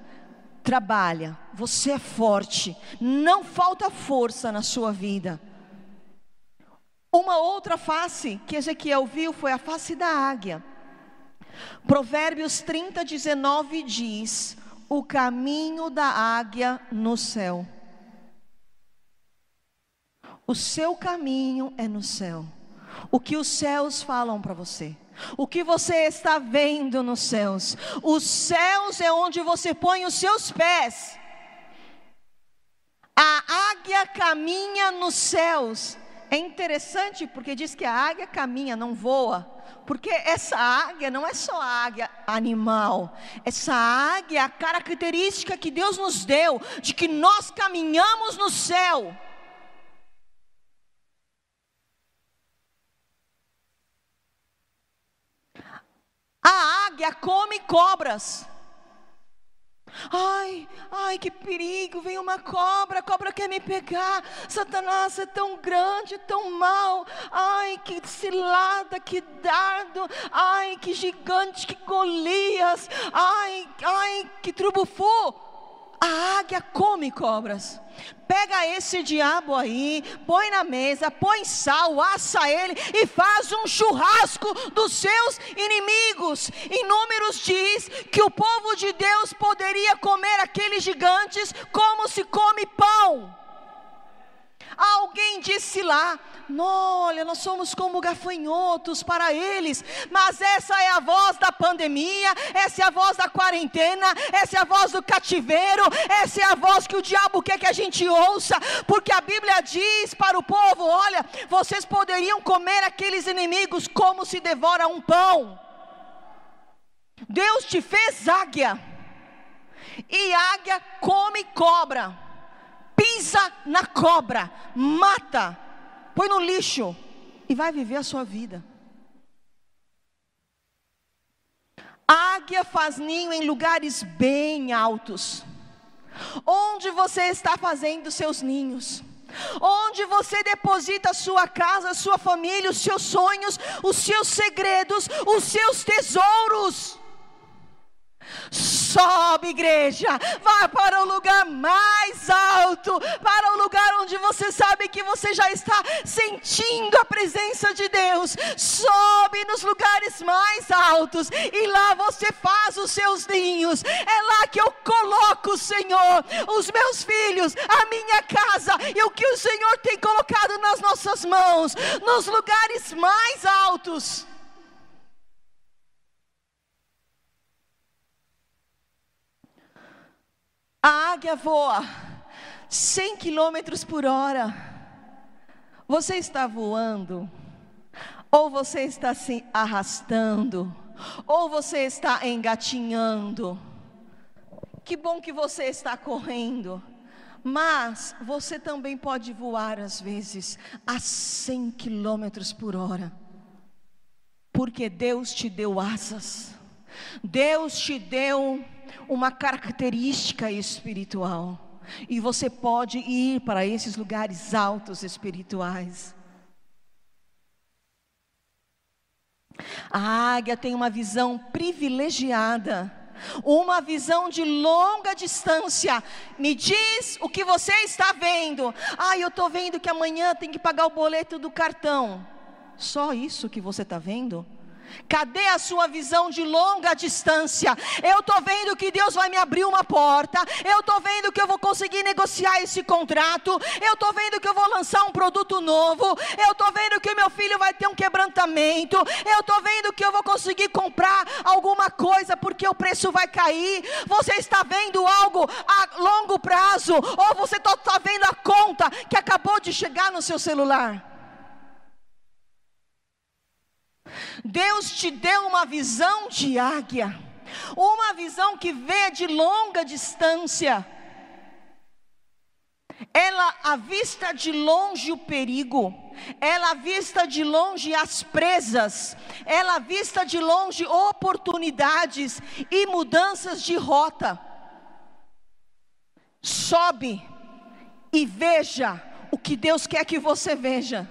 Trabalha, você é forte, não falta força na sua vida. Uma outra face que Ezequiel viu foi a face da águia. Provérbios 30, 19 diz: O caminho da águia no céu. O seu caminho é no céu. O que os céus falam para você. O que você está vendo nos céus. Os céus é onde você põe os seus pés. A águia caminha nos céus é interessante porque diz que a águia caminha, não voa. porque essa águia não é só águia animal, essa águia é a característica que Deus nos deu de que nós caminhamos no céu. A águia come cobras. Ai, ai, que perigo, vem uma cobra, a cobra quer me pegar. Satanás é tão grande, tão mal. Ai, que cilada, que dardo. Ai, que gigante, que Golias. Ai, ai, que trubufu. A águia come cobras. Pega esse diabo aí, põe na mesa, põe sal, assa ele e faz um churrasco dos seus inimigos. Em Números diz que o povo de Deus poderia comer aqueles gigantes como se come pão. Alguém disse lá: olha, nós somos como gafanhotos para eles, mas essa é a voz da pandemia, essa é a voz da quarentena, essa é a voz do cativeiro, essa é a voz que o diabo quer que a gente ouça, porque a Bíblia diz para o povo: olha, vocês poderiam comer aqueles inimigos como se devora um pão. Deus te fez águia, e águia come cobra pisa na cobra, mata, põe no lixo e vai viver a sua vida. A águia faz ninho em lugares bem altos. Onde você está fazendo seus ninhos? Onde você deposita a sua casa, a sua família, os seus sonhos, os seus segredos, os seus tesouros? Sobe, igreja, vá para o lugar mais alto, para o lugar onde você sabe que você já está sentindo a presença de Deus. Sobe nos lugares mais altos e lá você faz os seus ninhos. É lá que eu coloco, Senhor, os meus filhos, a minha casa e o que o Senhor tem colocado nas nossas mãos, nos lugares mais altos. A águia voa 100 quilômetros por hora. Você está voando, ou você está se arrastando, ou você está engatinhando. Que bom que você está correndo, mas você também pode voar às vezes a 100 quilômetros por hora, porque Deus te deu asas, Deus te deu uma característica espiritual. E você pode ir para esses lugares altos espirituais. A águia tem uma visão privilegiada, uma visão de longa distância. Me diz o que você está vendo. Ah, eu estou vendo que amanhã tem que pagar o boleto do cartão. Só isso que você está vendo? Cadê a sua visão de longa distância? Eu estou vendo que Deus vai me abrir uma porta. Eu estou vendo que eu vou conseguir negociar esse contrato. Eu estou vendo que eu vou lançar um produto novo. Eu estou vendo que meu filho vai ter um quebrantamento. Eu estou vendo que eu vou conseguir comprar alguma coisa porque o preço vai cair. Você está vendo algo a longo prazo? Ou você está vendo a conta que acabou de chegar no seu celular? Deus te deu uma visão de águia, uma visão que vê de longa distância. Ela avista de longe o perigo, ela avista de longe as presas, ela avista de longe oportunidades e mudanças de rota. Sobe e veja o que Deus quer que você veja.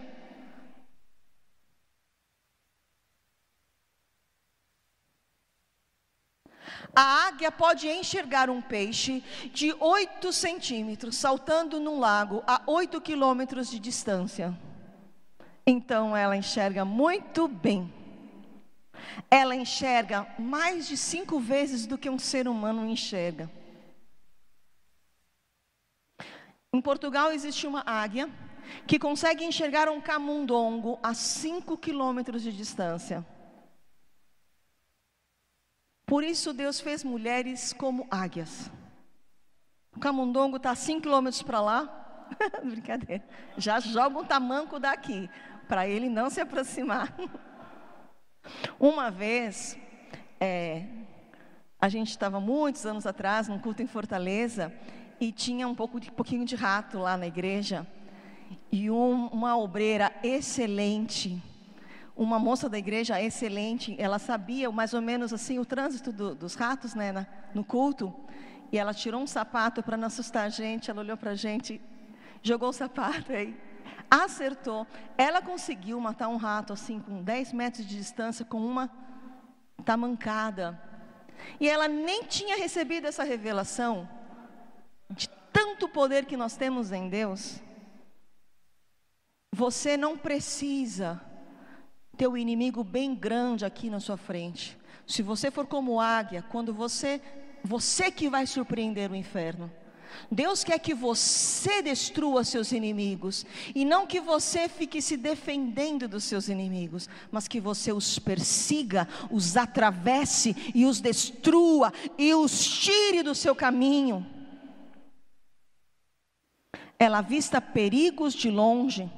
A águia pode enxergar um peixe de 8 centímetros saltando num lago a 8 quilômetros de distância. Então ela enxerga muito bem. Ela enxerga mais de cinco vezes do que um ser humano enxerga. Em Portugal existe uma águia que consegue enxergar um camundongo a 5 quilômetros de distância. Por isso Deus fez mulheres como águias. O camundongo está 5 quilômetros para lá. Brincadeira. Já joga um tamanco daqui, para ele não se aproximar. Uma vez, é, a gente estava muitos anos atrás num culto em Fortaleza e tinha um pouco de, pouquinho de rato lá na igreja e um, uma obreira excelente, uma moça da igreja excelente, ela sabia mais ou menos assim o trânsito do, dos ratos, né, na, no culto. E ela tirou um sapato para não assustar a gente. Ela olhou para a gente, jogou o sapato aí, acertou. Ela conseguiu matar um rato assim com 10 metros de distância com uma tamancada. E ela nem tinha recebido essa revelação de tanto poder que nós temos em Deus. Você não precisa ter o inimigo bem grande aqui na sua frente. Se você for como águia, quando você, você que vai surpreender o inferno. Deus quer que você destrua seus inimigos e não que você fique se defendendo dos seus inimigos, mas que você os persiga, os atravesse e os destrua e os tire do seu caminho. Ela avista perigos de longe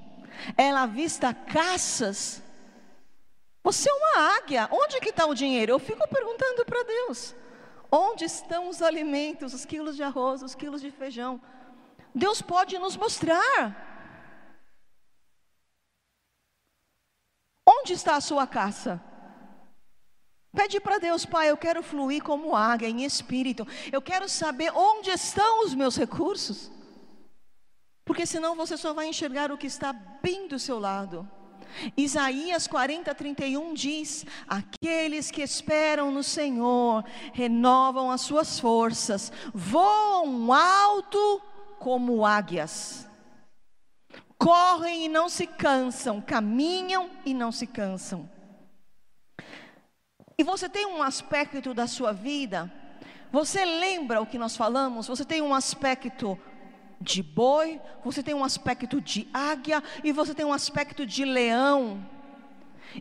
ela avista caças. Você é uma águia, onde que está o dinheiro? Eu fico perguntando para Deus: onde estão os alimentos, os quilos de arroz, os quilos de feijão? Deus pode nos mostrar. Onde está a sua caça? Pede para Deus, Pai, eu quero fluir como águia em espírito. Eu quero saber onde estão os meus recursos. Porque senão você só vai enxergar o que está bem do seu lado. Isaías 40, 31 diz: Aqueles que esperam no Senhor renovam as suas forças, voam alto como águias, correm e não se cansam, caminham e não se cansam. E você tem um aspecto da sua vida, você lembra o que nós falamos? Você tem um aspecto de boi, você tem um aspecto de águia e você tem um aspecto de leão.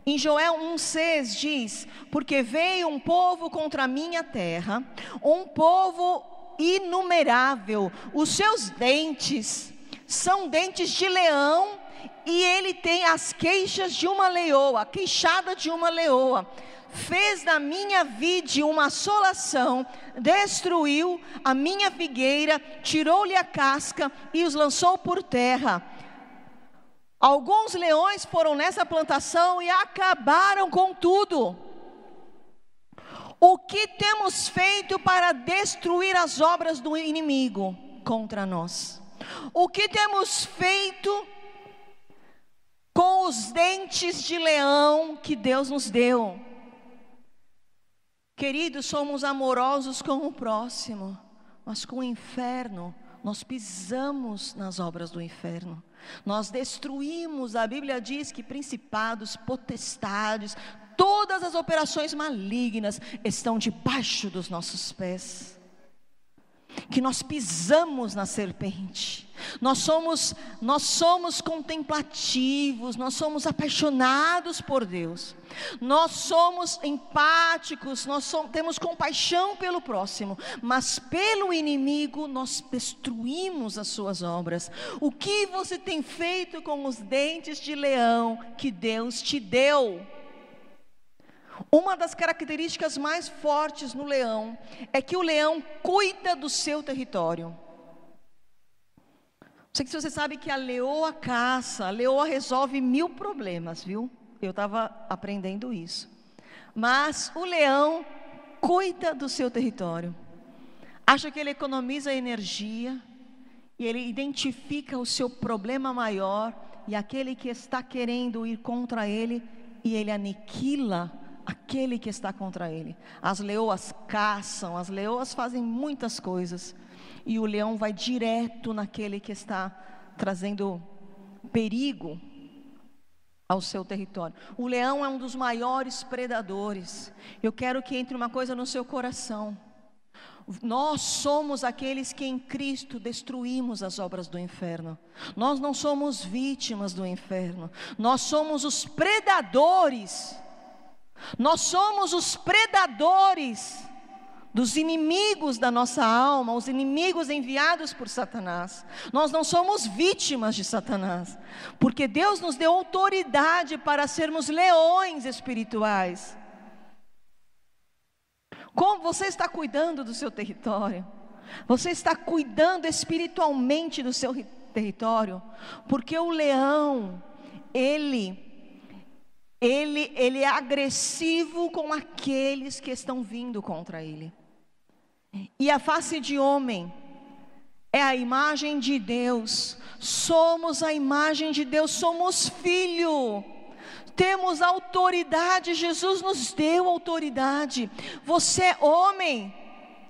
Em Joel 1,6 diz: Porque veio um povo contra a minha terra, um povo inumerável, os seus dentes são dentes de leão, e ele tem as queixas de uma leoa, a queixada de uma leoa fez da minha vide uma assolação, destruiu a minha figueira, tirou-lhe a casca e os lançou por terra. Alguns leões foram nessa plantação e acabaram com tudo. O que temos feito para destruir as obras do inimigo contra nós? O que temos feito com os dentes de leão que Deus nos deu? Queridos, somos amorosos com o próximo, mas com o inferno, nós pisamos nas obras do inferno. Nós destruímos, a Bíblia diz que principados, potestades, todas as operações malignas estão debaixo dos nossos pés que nós pisamos na serpente. Nós somos, nós somos contemplativos, nós somos apaixonados por Deus. Nós somos empáticos, nós somos, temos compaixão pelo próximo, mas pelo inimigo nós destruímos as suas obras. O que você tem feito com os dentes de leão que Deus te deu? Uma das características mais fortes no leão é que o leão cuida do seu território. Não sei se você sabe que a leoa caça, a leoa resolve mil problemas, viu? Eu estava aprendendo isso. Mas o leão cuida do seu território. Acha que ele economiza energia e ele identifica o seu problema maior e aquele que está querendo ir contra ele e ele aniquila aquele que está contra ele. As leoas caçam, as leoas fazem muitas coisas, e o leão vai direto naquele que está trazendo perigo ao seu território. O leão é um dos maiores predadores. Eu quero que entre uma coisa no seu coração. Nós somos aqueles que em Cristo destruímos as obras do inferno. Nós não somos vítimas do inferno. Nós somos os predadores nós somos os predadores dos inimigos da nossa alma, os inimigos enviados por Satanás. Nós não somos vítimas de Satanás, porque Deus nos deu autoridade para sermos leões espirituais. Como você está cuidando do seu território? Você está cuidando espiritualmente do seu território? Porque o leão, ele ele, ele é agressivo com aqueles que estão vindo contra ele. E a face de homem é a imagem de Deus. Somos a imagem de Deus, somos filho. Temos autoridade, Jesus nos deu autoridade. Você é homem,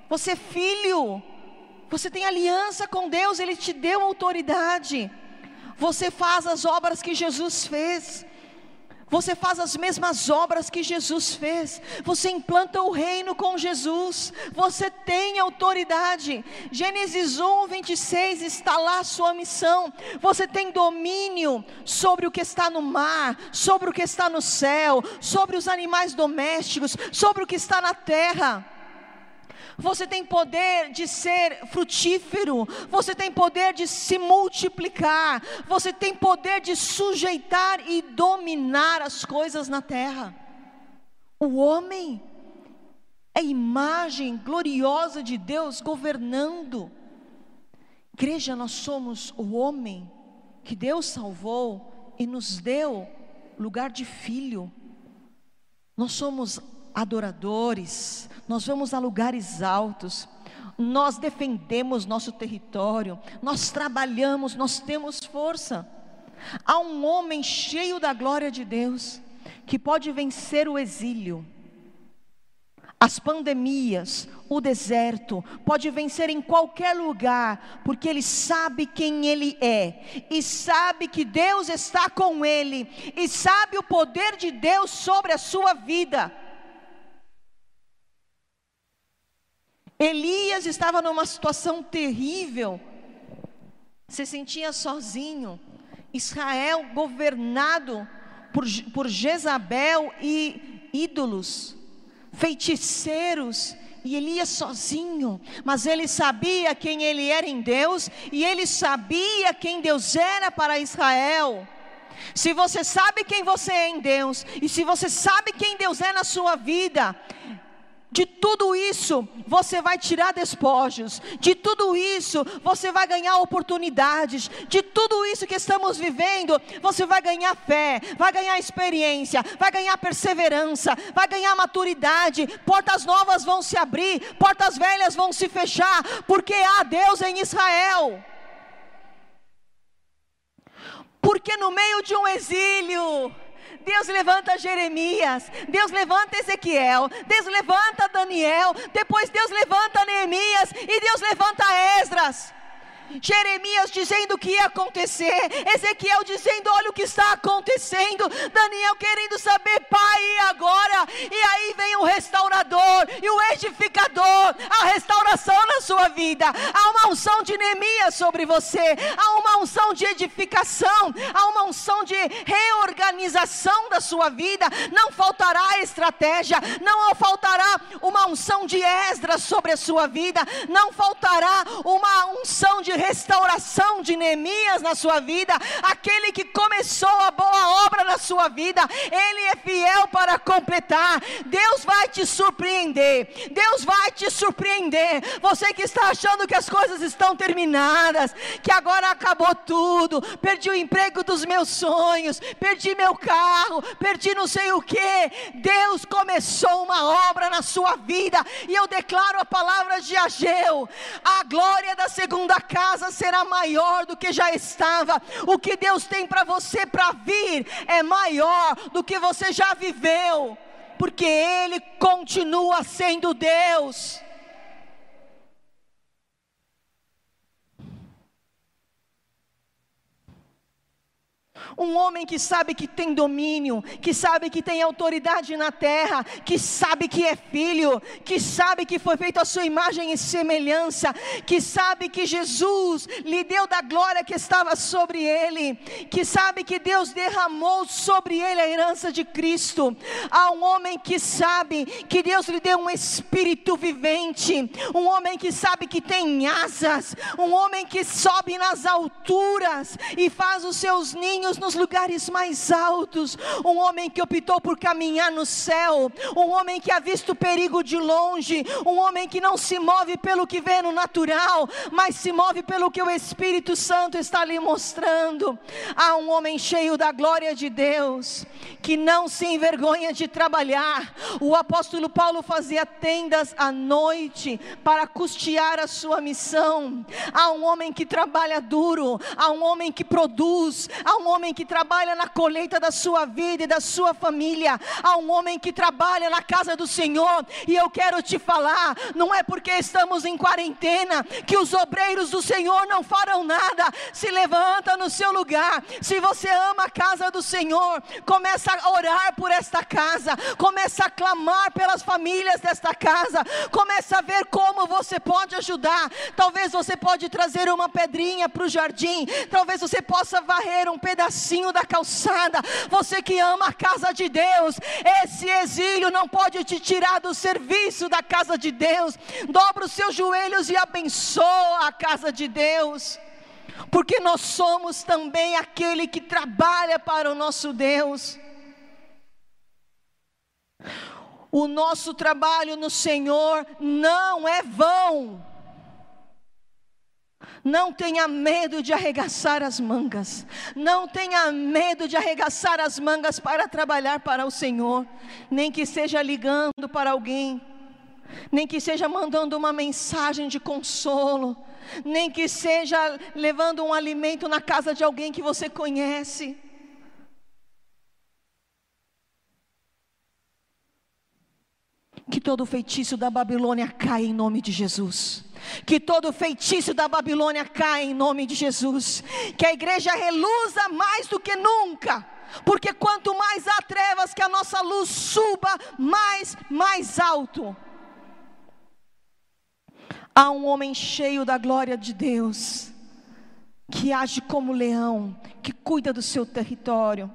você é filho. Você tem aliança com Deus, ele te deu autoridade. Você faz as obras que Jesus fez. Você faz as mesmas obras que Jesus fez. Você implanta o reino com Jesus. Você tem autoridade. Gênesis 1, 26 está lá a sua missão. Você tem domínio sobre o que está no mar, sobre o que está no céu, sobre os animais domésticos, sobre o que está na terra. Você tem poder de ser frutífero, você tem poder de se multiplicar, você tem poder de sujeitar e dominar as coisas na terra. O homem é imagem gloriosa de Deus governando. Igreja, nós somos o homem que Deus salvou e nos deu lugar de filho. Nós somos adoradores, nós vamos a lugares altos, nós defendemos nosso território, nós trabalhamos, nós temos força. Há um homem cheio da glória de Deus que pode vencer o exílio, as pandemias, o deserto, pode vencer em qualquer lugar, porque ele sabe quem ele é, e sabe que Deus está com ele, e sabe o poder de Deus sobre a sua vida. Elias estava numa situação terrível, se sentia sozinho. Israel governado por, por Jezabel e ídolos, feiticeiros, e Elias sozinho, mas ele sabia quem ele era em Deus, e ele sabia quem Deus era para Israel. Se você sabe quem você é em Deus, e se você sabe quem Deus é na sua vida, de tudo isso você vai tirar despojos, de tudo isso você vai ganhar oportunidades, de tudo isso que estamos vivendo você vai ganhar fé, vai ganhar experiência, vai ganhar perseverança, vai ganhar maturidade. Portas novas vão se abrir, portas velhas vão se fechar, porque há Deus em Israel. Porque no meio de um exílio, Deus levanta Jeremias, Deus levanta Ezequiel, Deus levanta Daniel, depois Deus levanta Neemias e Deus levanta Esdras. Jeremias dizendo o que ia acontecer, Ezequiel dizendo: Olha o que está acontecendo, Daniel querendo saber, Pai, e agora? E aí vem o restaurador e o edificador, a restauração na sua vida. Há uma unção de Neemias sobre você, há uma unção de edificação, há uma unção de reorganização da sua vida. Não faltará estratégia, não faltará uma unção de Esdras sobre a sua vida, não faltará uma unção de restauração de Neemias na sua vida, aquele que começou a boa obra na sua vida, ele é fiel para completar. Deus vai te surpreender. Deus vai te surpreender. Você que está achando que as coisas estão terminadas, que agora acabou tudo, perdi o emprego dos meus sonhos, perdi meu carro, perdi não sei o que. Deus começou uma obra na sua vida, e eu declaro a palavra de Ageu: a glória da segunda casa casa será maior do que já estava. O que Deus tem para você para vir é maior do que você já viveu, porque Ele continua sendo Deus. Um homem que sabe que tem domínio, que sabe que tem autoridade na terra, que sabe que é filho, que sabe que foi feito a sua imagem e semelhança, que sabe que Jesus lhe deu da glória que estava sobre ele, que sabe que Deus derramou sobre ele a herança de Cristo. Há um homem que sabe que Deus lhe deu um espírito vivente, um homem que sabe que tem asas, um homem que sobe nas alturas e faz os seus ninhos nos lugares mais altos, um homem que optou por caminhar no céu, um homem que ha visto perigo de longe, um homem que não se move pelo que vê no natural, mas se move pelo que o Espírito Santo está lhe mostrando. Há um homem cheio da glória de Deus, que não se envergonha de trabalhar. O apóstolo Paulo fazia tendas à noite para custear a sua missão. Há um homem que trabalha duro, há um homem que produz, há um homem que trabalha na colheita da sua vida e da sua família, há um homem que trabalha na casa do Senhor, e eu quero te falar: não é porque estamos em quarentena que os obreiros do Senhor não farão nada, se levanta no seu lugar, se você ama a casa do Senhor, começa a orar por esta casa, começa a clamar pelas famílias desta casa, começa a ver como você pode ajudar, talvez você pode trazer uma pedrinha para o jardim, talvez você possa varrer um pedacinho da calçada. Você que ama a casa de Deus, esse exílio não pode te tirar do serviço da casa de Deus. Dobra os seus joelhos e abençoa a casa de Deus. Porque nós somos também aquele que trabalha para o nosso Deus. O nosso trabalho no Senhor não é vão. Não tenha medo de arregaçar as mangas. Não tenha medo de arregaçar as mangas para trabalhar para o Senhor. Nem que seja ligando para alguém. Nem que seja mandando uma mensagem de consolo. Nem que seja levando um alimento na casa de alguém que você conhece. Que todo feitiço da Babilônia caia em nome de Jesus. Que todo feitiço da Babilônia caia em nome de Jesus. Que a igreja reluza mais do que nunca. Porque quanto mais há trevas, que a nossa luz suba mais, mais alto. Há um homem cheio da glória de Deus, que age como leão, que cuida do seu território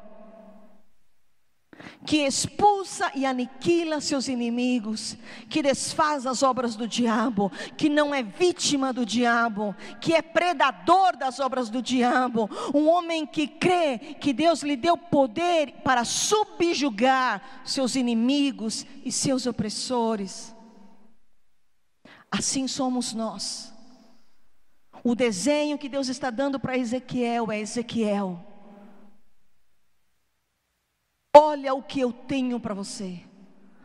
que expulsa e aniquila seus inimigos, que desfaz as obras do diabo, que não é vítima do diabo, que é predador das obras do diabo, um homem que crê que Deus lhe deu poder para subjugar seus inimigos e seus opressores. Assim somos nós. O desenho que Deus está dando para Ezequiel é Ezequiel Olha o que eu tenho para você.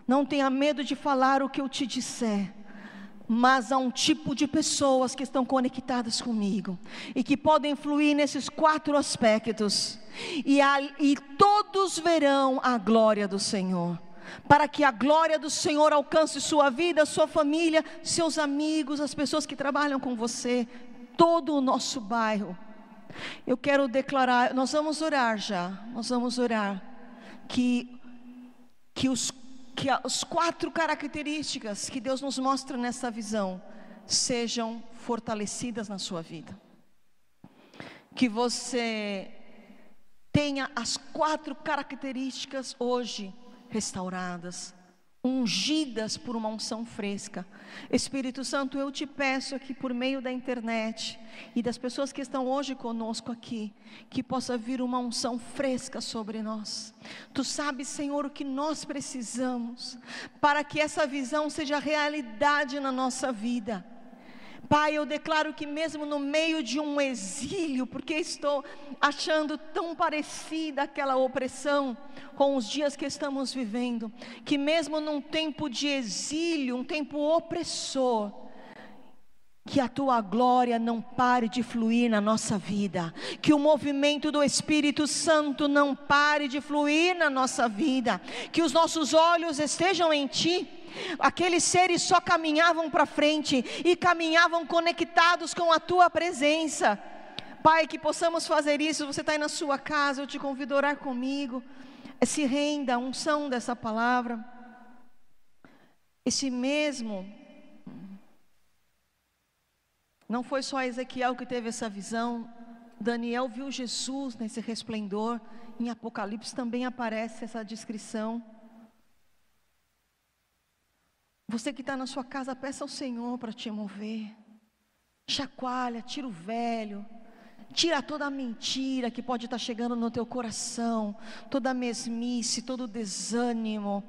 Não tenha medo de falar o que eu te disser. Mas há um tipo de pessoas que estão conectadas comigo e que podem fluir nesses quatro aspectos, e, a, e todos verão a glória do Senhor para que a glória do Senhor alcance sua vida, sua família, seus amigos, as pessoas que trabalham com você, todo o nosso bairro. Eu quero declarar, nós vamos orar já, nós vamos orar que, que, os, que as quatro características que Deus nos mostra nessa visão sejam fortalecidas na sua vida. Que você tenha as quatro características hoje restauradas ungidas por uma unção fresca. Espírito Santo, eu te peço aqui por meio da internet e das pessoas que estão hoje conosco aqui, que possa vir uma unção fresca sobre nós. Tu sabes, Senhor, o que nós precisamos para que essa visão seja realidade na nossa vida. Pai, eu declaro que mesmo no meio de um exílio, porque estou achando tão parecida aquela opressão com os dias que estamos vivendo, que mesmo num tempo de exílio, um tempo opressor, que a tua glória não pare de fluir na nossa vida, que o movimento do Espírito Santo não pare de fluir na nossa vida, que os nossos olhos estejam em Ti Aqueles seres só caminhavam para frente e caminhavam conectados com a tua presença. Pai, que possamos fazer isso. Você está aí na sua casa, eu te convido a orar comigo. Se renda a unção dessa palavra. Esse mesmo. Não foi só Ezequiel que teve essa visão. Daniel viu Jesus nesse resplendor. Em Apocalipse também aparece essa descrição. Você que está na sua casa, peça ao Senhor para te mover. Chacoalha, tira o velho, Tira toda a mentira que pode estar chegando no teu coração, toda a mesmice, todo o desânimo,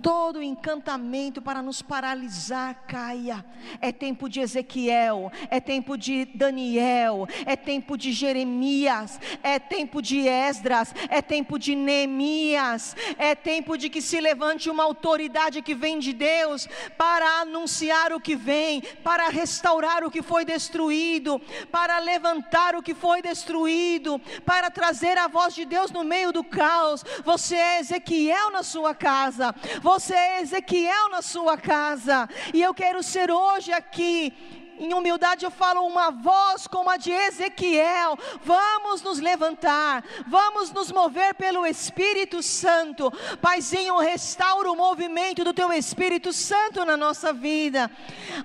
todo o encantamento para nos paralisar, caia. É tempo de Ezequiel, é tempo de Daniel, é tempo de Jeremias, é tempo de Esdras, é tempo de Neemias, é tempo de que se levante uma autoridade que vem de Deus para anunciar o que vem, para restaurar o que foi destruído, para levantar o que foi destruído, para trazer a voz de Deus no meio do caos. Você é Ezequiel na sua casa, você é Ezequiel na sua casa, e eu quero ser hoje aqui em humildade eu falo uma voz como a de Ezequiel. Vamos nos levantar, vamos nos mover pelo Espírito Santo. Paizinho, restaura o movimento do teu Espírito Santo na nossa vida,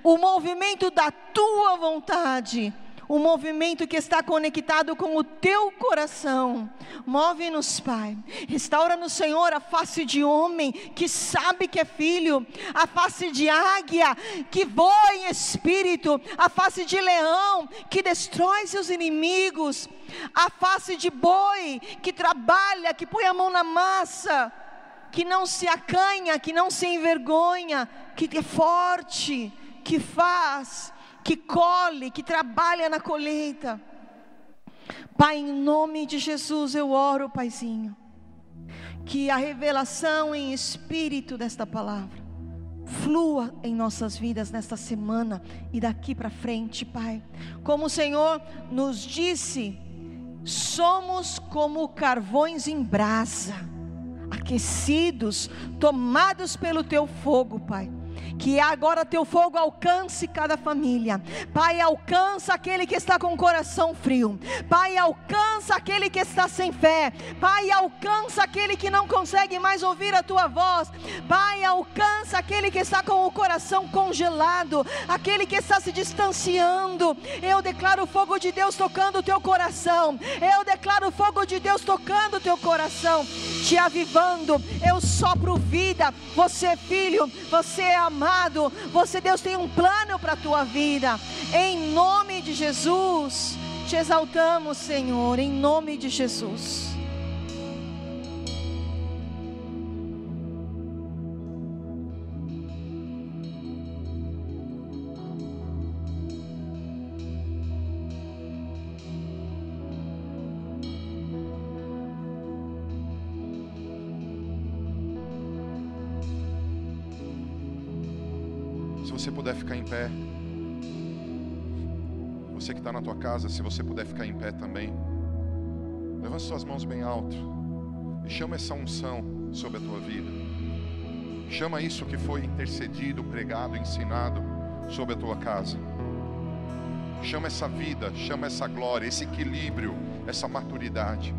o movimento da tua vontade um movimento que está conectado com o teu coração. Move-nos, Pai. Restaura no Senhor a face de homem que sabe que é filho, a face de águia que voa em espírito, a face de leão que destrói seus inimigos, a face de boi que trabalha, que põe a mão na massa, que não se acanha, que não se envergonha, que é forte, que faz que colhe, que trabalha na colheita. Pai, em nome de Jesus eu oro, Paizinho, que a revelação em espírito desta palavra flua em nossas vidas nesta semana e daqui para frente, Pai. Como o Senhor nos disse, somos como carvões em brasa, aquecidos, tomados pelo teu fogo, Pai que agora teu fogo alcance cada família. Pai, alcança aquele que está com o coração frio. Pai, alcança aquele que está sem fé. Pai, alcança aquele que não consegue mais ouvir a tua voz. Pai, alcança aquele que está com o coração congelado, aquele que está se distanciando. Eu declaro o fogo de Deus tocando o teu coração. Eu declaro o fogo de Deus tocando o teu coração, te avivando. Eu sopro vida. Você, filho, você é amado você, Deus, tem um plano para a tua vida. Em nome de Jesus, te exaltamos, Senhor, em nome de Jesus. Pé. Você que está na tua casa, se você puder ficar em pé também. Levante suas mãos bem alto. E chama essa unção sobre a tua vida. Chama isso que foi intercedido, pregado, ensinado sobre a tua casa. Chama essa vida, chama essa glória, esse equilíbrio, essa maturidade.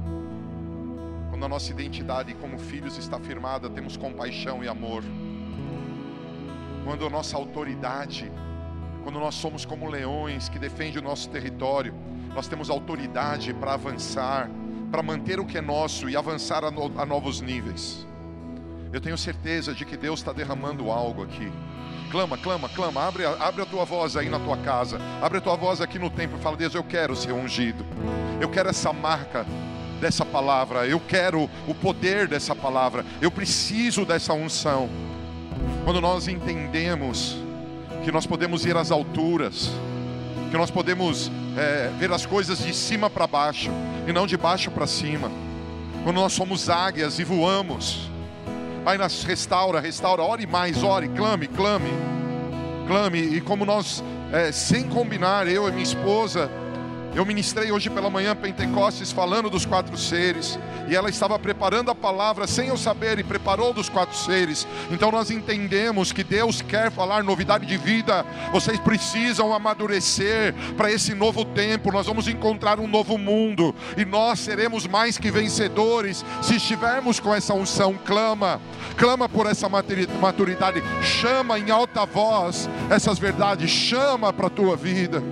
Quando a nossa identidade como filhos está firmada, temos compaixão e amor quando a nossa autoridade, quando nós somos como leões que defendem o nosso território, nós temos autoridade para avançar, para manter o que é nosso e avançar a, no, a novos níveis. Eu tenho certeza de que Deus está derramando algo aqui. Clama, clama, clama, abre, abre a tua voz aí na tua casa, abre a tua voz aqui no templo e fala: Deus, eu quero ser ungido, eu quero essa marca dessa palavra, eu quero o poder dessa palavra, eu preciso dessa unção. Quando nós entendemos que nós podemos ir às alturas, que nós podemos é, ver as coisas de cima para baixo e não de baixo para cima. Quando nós somos águias e voamos, Pai, nos restaura, restaura, ore mais, ore, clame, clame, clame. E como nós, é, sem combinar, eu e minha esposa, Eu ministrei hoje pela manhã Pentecostes falando dos quatro seres, e ela estava preparando a palavra sem eu saber e preparou dos quatro seres. Então nós entendemos que Deus quer falar novidade de vida. Vocês precisam amadurecer para esse novo tempo. Nós vamos encontrar um novo mundo e nós seremos mais que vencedores se estivermos com essa unção. Clama, clama por essa maturidade, chama em alta voz essas verdades, chama para a tua vida.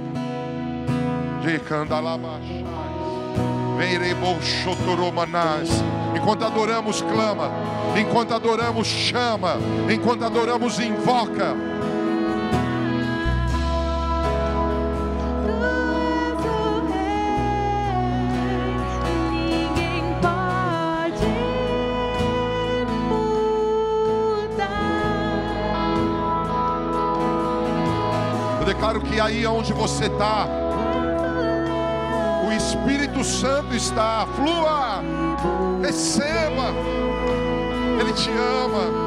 Enquanto adoramos, clama. Enquanto adoramos, chama. Enquanto adoramos, invoca. Eu declaro que aí onde você está, Espírito Santo está, flua, receba, Ele te ama.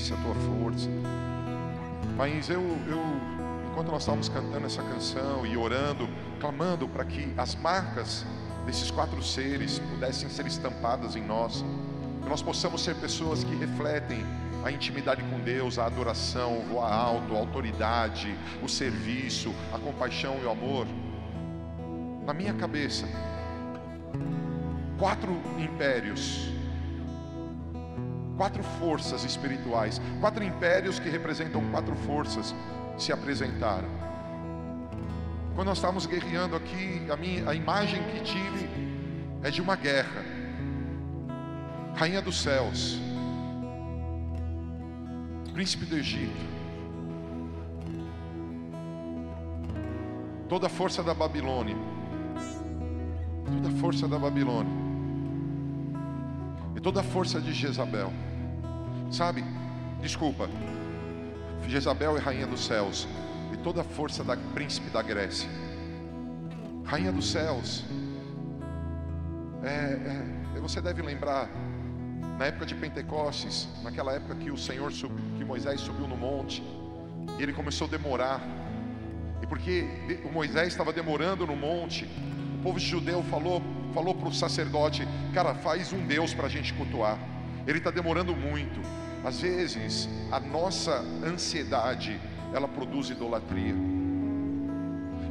Competência, a tua força. Mas eu, eu enquanto nós estávamos cantando essa canção e orando, clamando para que as marcas desses quatro seres pudessem ser estampadas em nós, que nós possamos ser pessoas que refletem a intimidade com Deus, a adoração, o voar alto, a autoridade, o serviço, a compaixão e o amor. Na minha cabeça, quatro impérios, quatro forças espirituais, quatro impérios que representam quatro forças se apresentaram. Quando nós estávamos guerreando aqui, a, minha, a imagem que tive é de uma guerra. Rainha dos céus, príncipe do Egito, toda a força da Babilônia, toda a força da Babilônia e toda a força de Jezabel. Sabe? Desculpa. Jezabel é rainha dos céus e toda a força da príncipe da Grécia. Rainha dos céus. É, é, você deve lembrar na época de Pentecostes, naquela época que o Senhor que Moisés subiu no monte, e ele começou a demorar. E porque o Moisés estava demorando no monte, o povo judeu falou falou para o sacerdote, cara, faz um Deus para a gente cultuar. Ele está demorando muito. às vezes a nossa ansiedade, ela produz idolatria.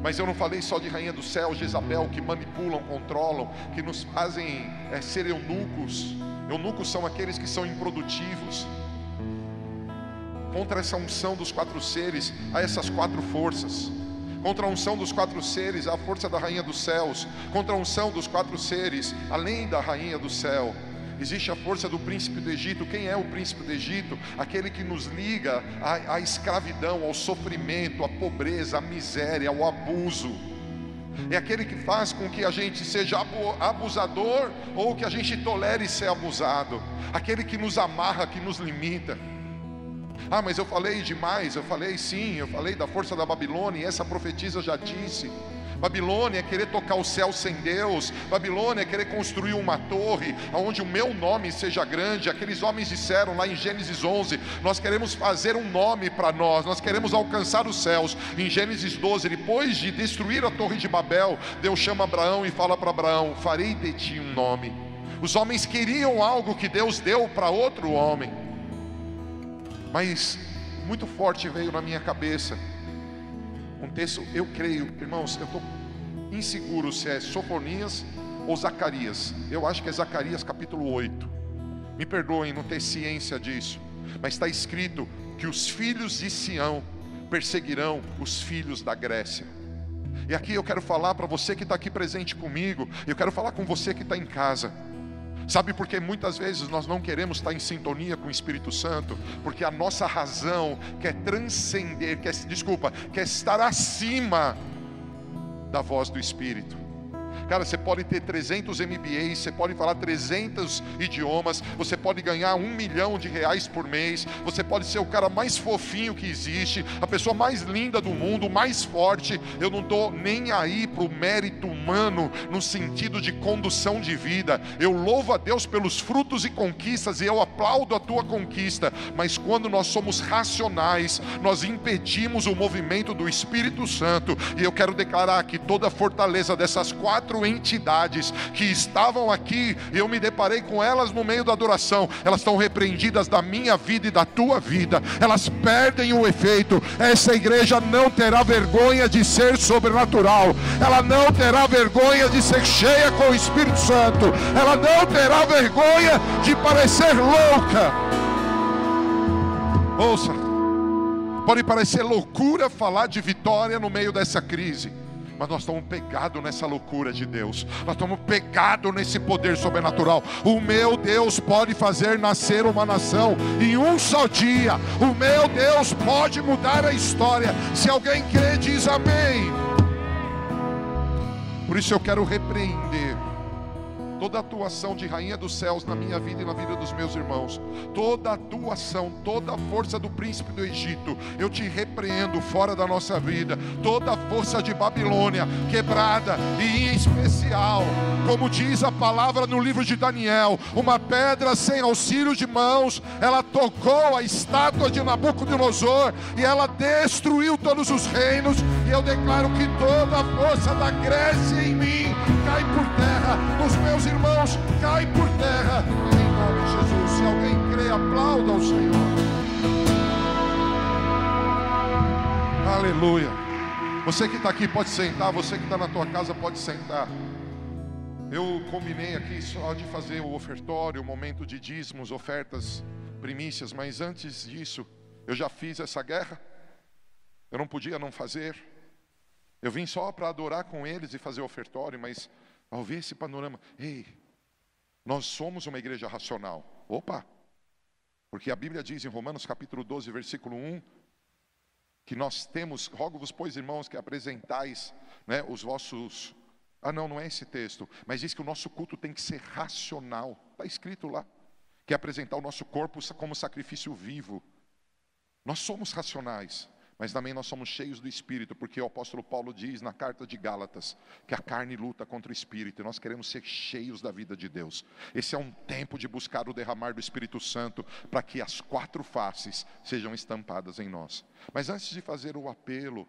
Mas eu não falei só de rainha do céu, Jezabel, que manipulam, controlam, que nos fazem é, ser eunucos. Eunucos são aqueles que são improdutivos. Contra essa unção dos quatro seres, há essas quatro forças. Contra a unção dos quatro seres, há a força da rainha dos céus. Contra a unção dos quatro seres, além da rainha do céu, existe a força do príncipe do Egito. Quem é o príncipe do Egito? Aquele que nos liga à, à escravidão, ao sofrimento, à pobreza, à miséria, ao abuso. É aquele que faz com que a gente seja abusador ou que a gente tolere ser abusado. Aquele que nos amarra, que nos limita. Ah, mas eu falei demais, eu falei sim, eu falei da força da Babilônia, e essa profetisa já disse. Babilônia é querer tocar o céu sem Deus. Babilônia é querer construir uma torre onde o meu nome seja grande. Aqueles homens disseram lá em Gênesis 11: Nós queremos fazer um nome para nós, nós queremos alcançar os céus. Em Gênesis 12, depois de destruir a torre de Babel, Deus chama Abraão e fala para Abraão: Farei de ti um nome. Os homens queriam algo que Deus deu para outro homem, mas muito forte veio na minha cabeça um texto, eu creio, irmãos, eu estou inseguro se é Sofonias ou Zacarias. Eu acho que é Zacarias capítulo 8. Me perdoem não ter ciência disso, mas está escrito que os filhos de Sião perseguirão os filhos da Grécia. E aqui eu quero falar para você que está aqui presente comigo, eu quero falar com você que está em casa. Sabe por que muitas vezes nós não queremos estar em sintonia com o Espírito Santo? Porque a nossa razão quer transcender, quer, desculpa, quer estar acima da voz do Espírito. Cara, você pode ter 300 MBAs, você pode falar 300 idiomas, você pode ganhar um milhão de reais por mês, você pode ser o cara mais fofinho que existe, a pessoa mais linda do mundo, mais forte. Eu não estou nem aí para o mérito humano no sentido de condução de vida. Eu louvo a Deus pelos frutos e conquistas e eu aplaudo a tua conquista, mas quando nós somos racionais, nós impedimos o movimento do Espírito Santo. E eu quero declarar que toda a fortaleza dessas quatro quatro entidades que estavam aqui, eu me deparei com elas no meio da adoração, elas estão repreendidas da minha vida e da tua vida, elas perdem o efeito. Essa igreja não terá vergonha de ser sobrenatural, ela não terá vergonha de ser cheia com o Espírito Santo, ela não terá vergonha de parecer louca. Ouça, pode parecer loucura falar de vitória no meio dessa crise mas nós estamos pegados nessa loucura de Deus, nós estamos pegados nesse poder sobrenatural. O meu Deus pode fazer nascer uma nação em um só dia, o meu Deus pode mudar a história. Se alguém crê, diz amém. Por isso eu quero repreender toda a atuação de rainha dos céus na minha vida e na vida dos meus irmãos, toda a atuação, toda a força do príncipe do Egito, eu te repreendo fora da nossa vida, toda a força de Babilônia quebrada e em especial, como diz a palavra no livro de Daniel, uma pedra sem auxílio de mãos, ela tocou a estátua de Nabucodonosor e ela destruiu todos os reinos, e eu declaro que toda a força da Grécia em mim cai por terra, nos meus irmãos cai por terra, em nome de Jesus. Se alguém crê, aplauda o Senhor. Aleluia. Você que está aqui pode sentar, você que está na tua casa pode sentar. Eu combinei aqui só de fazer o ofertório, o momento de dízimos, ofertas, primícias, mas antes disso, eu já fiz essa guerra. Eu não podia não fazer. Eu vim só para adorar com eles e fazer ofertório, mas ao ver esse panorama, ei, nós somos uma igreja racional. Opa! Porque a Bíblia diz em Romanos capítulo 12, versículo 1, que nós temos, rogo-vos, pois, irmãos, que apresentais né, os vossos. Ah, não, não é esse texto, mas diz que o nosso culto tem que ser racional. Está escrito lá. Que é apresentar o nosso corpo como sacrifício vivo. Nós somos racionais mas também nós somos cheios do Espírito, porque o apóstolo Paulo diz na carta de Gálatas que a carne luta contra o Espírito e nós queremos ser cheios da vida de Deus. Esse é um tempo de buscar o derramar do Espírito Santo para que as quatro faces sejam estampadas em nós. Mas antes de fazer o apelo,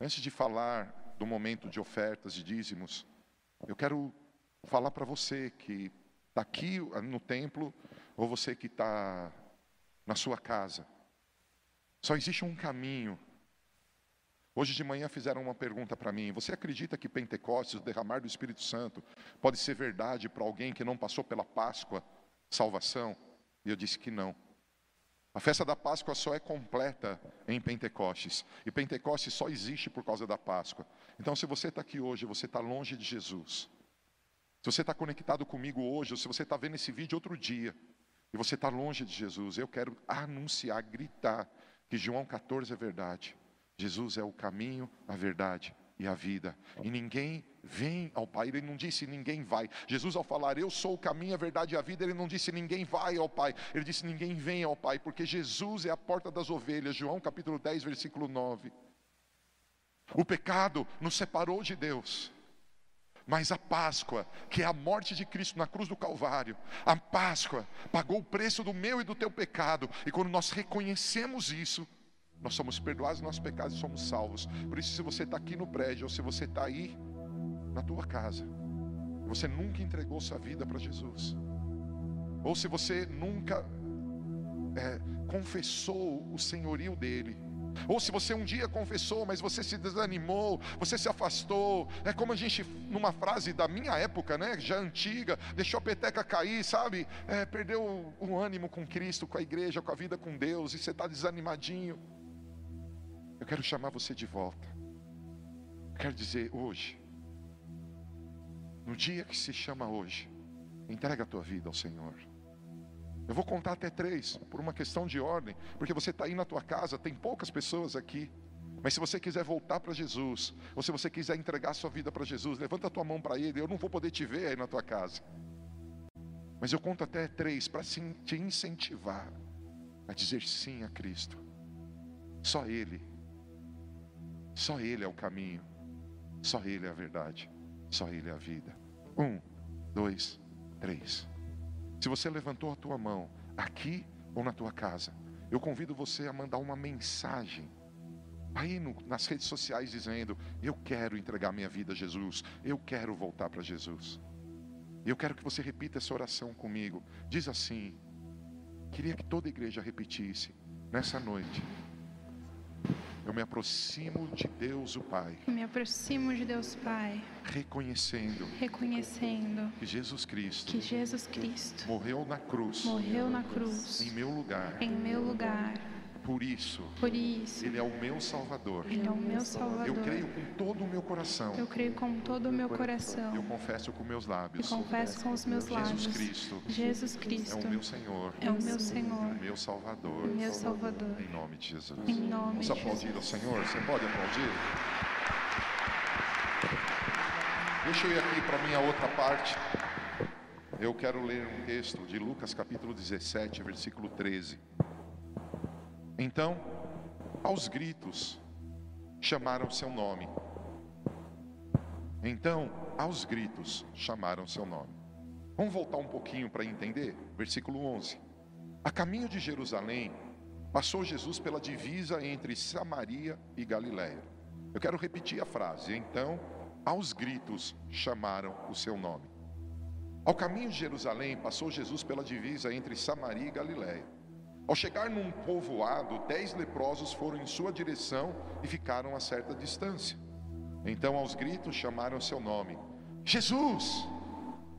antes de falar do momento de ofertas e dízimos, eu quero falar para você que está aqui no templo, ou você que está na sua casa. Só existe um caminho. Hoje de manhã fizeram uma pergunta para mim: Você acredita que Pentecostes, o derramar do Espírito Santo, pode ser verdade para alguém que não passou pela Páscoa, salvação? E eu disse que não. A festa da Páscoa só é completa em Pentecostes. E Pentecostes só existe por causa da Páscoa. Então, se você está aqui hoje, você está longe de Jesus. Se você está conectado comigo hoje, ou se você está vendo esse vídeo outro dia, e você está longe de Jesus, eu quero anunciar, gritar que João 14 é verdade. Jesus é o caminho, a verdade e a vida. E ninguém vem ao Pai, ele não disse ninguém vai. Jesus, ao falar eu sou o caminho, a verdade e a vida, ele não disse ninguém vai ao Pai, ele disse ninguém vem ao Pai, porque Jesus é a porta das ovelhas. João capítulo 10, versículo 9. O pecado nos separou de Deus. Mas a Páscoa, que é a morte de Cristo na cruz do Calvário, a Páscoa pagou o preço do meu e do teu pecado, e quando nós reconhecemos isso, nós somos perdoados dos nossos pecados e somos salvos. Por isso, se você está aqui no prédio, ou se você está aí na tua casa, você nunca entregou sua vida para Jesus, ou se você nunca é, confessou o senhorio dele, ou se você um dia confessou, mas você se desanimou, você se afastou, é como a gente, numa frase da minha época, né, já antiga, deixou a peteca cair, sabe? É, perdeu o ânimo com Cristo, com a igreja, com a vida com Deus, e você está desanimadinho. Eu quero chamar você de volta. Eu quero dizer hoje, no dia que se chama hoje, entrega a tua vida ao Senhor. Eu vou contar até três, por uma questão de ordem, porque você está aí na tua casa, tem poucas pessoas aqui. Mas se você quiser voltar para Jesus, ou se você quiser entregar sua vida para Jesus, levanta a tua mão para Ele. Eu não vou poder te ver aí na tua casa. Mas eu conto até três para te incentivar a dizer sim a Cristo. Só Ele só Ele é o caminho, só Ele é a verdade, só Ele é a vida. Um, dois, três. Se você levantou a tua mão aqui ou na tua casa, eu convido você a mandar uma mensagem aí no, nas redes sociais dizendo: Eu quero entregar minha vida a Jesus, eu quero voltar para Jesus. Eu quero que você repita essa oração comigo. Diz assim: Queria que toda igreja repetisse nessa noite. Eu me aproximo de Deus o Pai. Eu me aproximo de Deus Pai. Reconhecendo. Reconhecendo. Que Jesus Cristo. Que Jesus Cristo. Morreu na cruz. Morreu na cruz. Em meu lugar. Em meu lugar por isso, por isso, Ele é o meu Salvador. Ele é o meu Salvador. Eu creio com todo o meu coração. Eu creio com todo o meu coração. Eu confesso com meus lábios. Eu confesso com os meus lábios. Jesus Cristo. Jesus Cristo. É o meu Senhor. É o meu Senhor. Meu Salvador. Meu Salvador. Em nome de Jesus. Em nome Vamos aplaudir Jesus. ao Senhor. Você pode aplaudir? Deixa eu ir aqui para a minha outra parte. Eu quero ler um texto de Lucas capítulo 17, versículo 13. Então, aos gritos, chamaram seu nome. Então, aos gritos, chamaram seu nome. Vamos voltar um pouquinho para entender? Versículo 11. A caminho de Jerusalém, passou Jesus pela divisa entre Samaria e Galiléia. Eu quero repetir a frase. Então, aos gritos, chamaram o seu nome. Ao caminho de Jerusalém, passou Jesus pela divisa entre Samaria e Galiléia. Ao chegar num povoado, dez leprosos foram em sua direção e ficaram a certa distância. Então, aos gritos, chamaram seu nome: Jesus,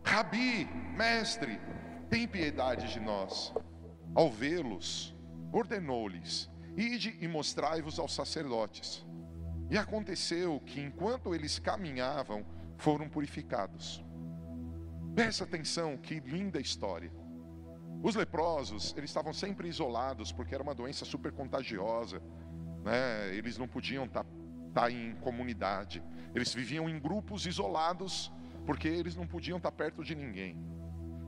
Rabi, Mestre, tem piedade de nós. Ao vê-los, ordenou-lhes: Ide e mostrai-vos aos sacerdotes. E aconteceu que, enquanto eles caminhavam, foram purificados. Presta atenção, que linda história. Os leprosos, eles estavam sempre isolados, porque era uma doença super contagiosa, né? eles não podiam estar tá, tá em comunidade, eles viviam em grupos isolados, porque eles não podiam estar tá perto de ninguém.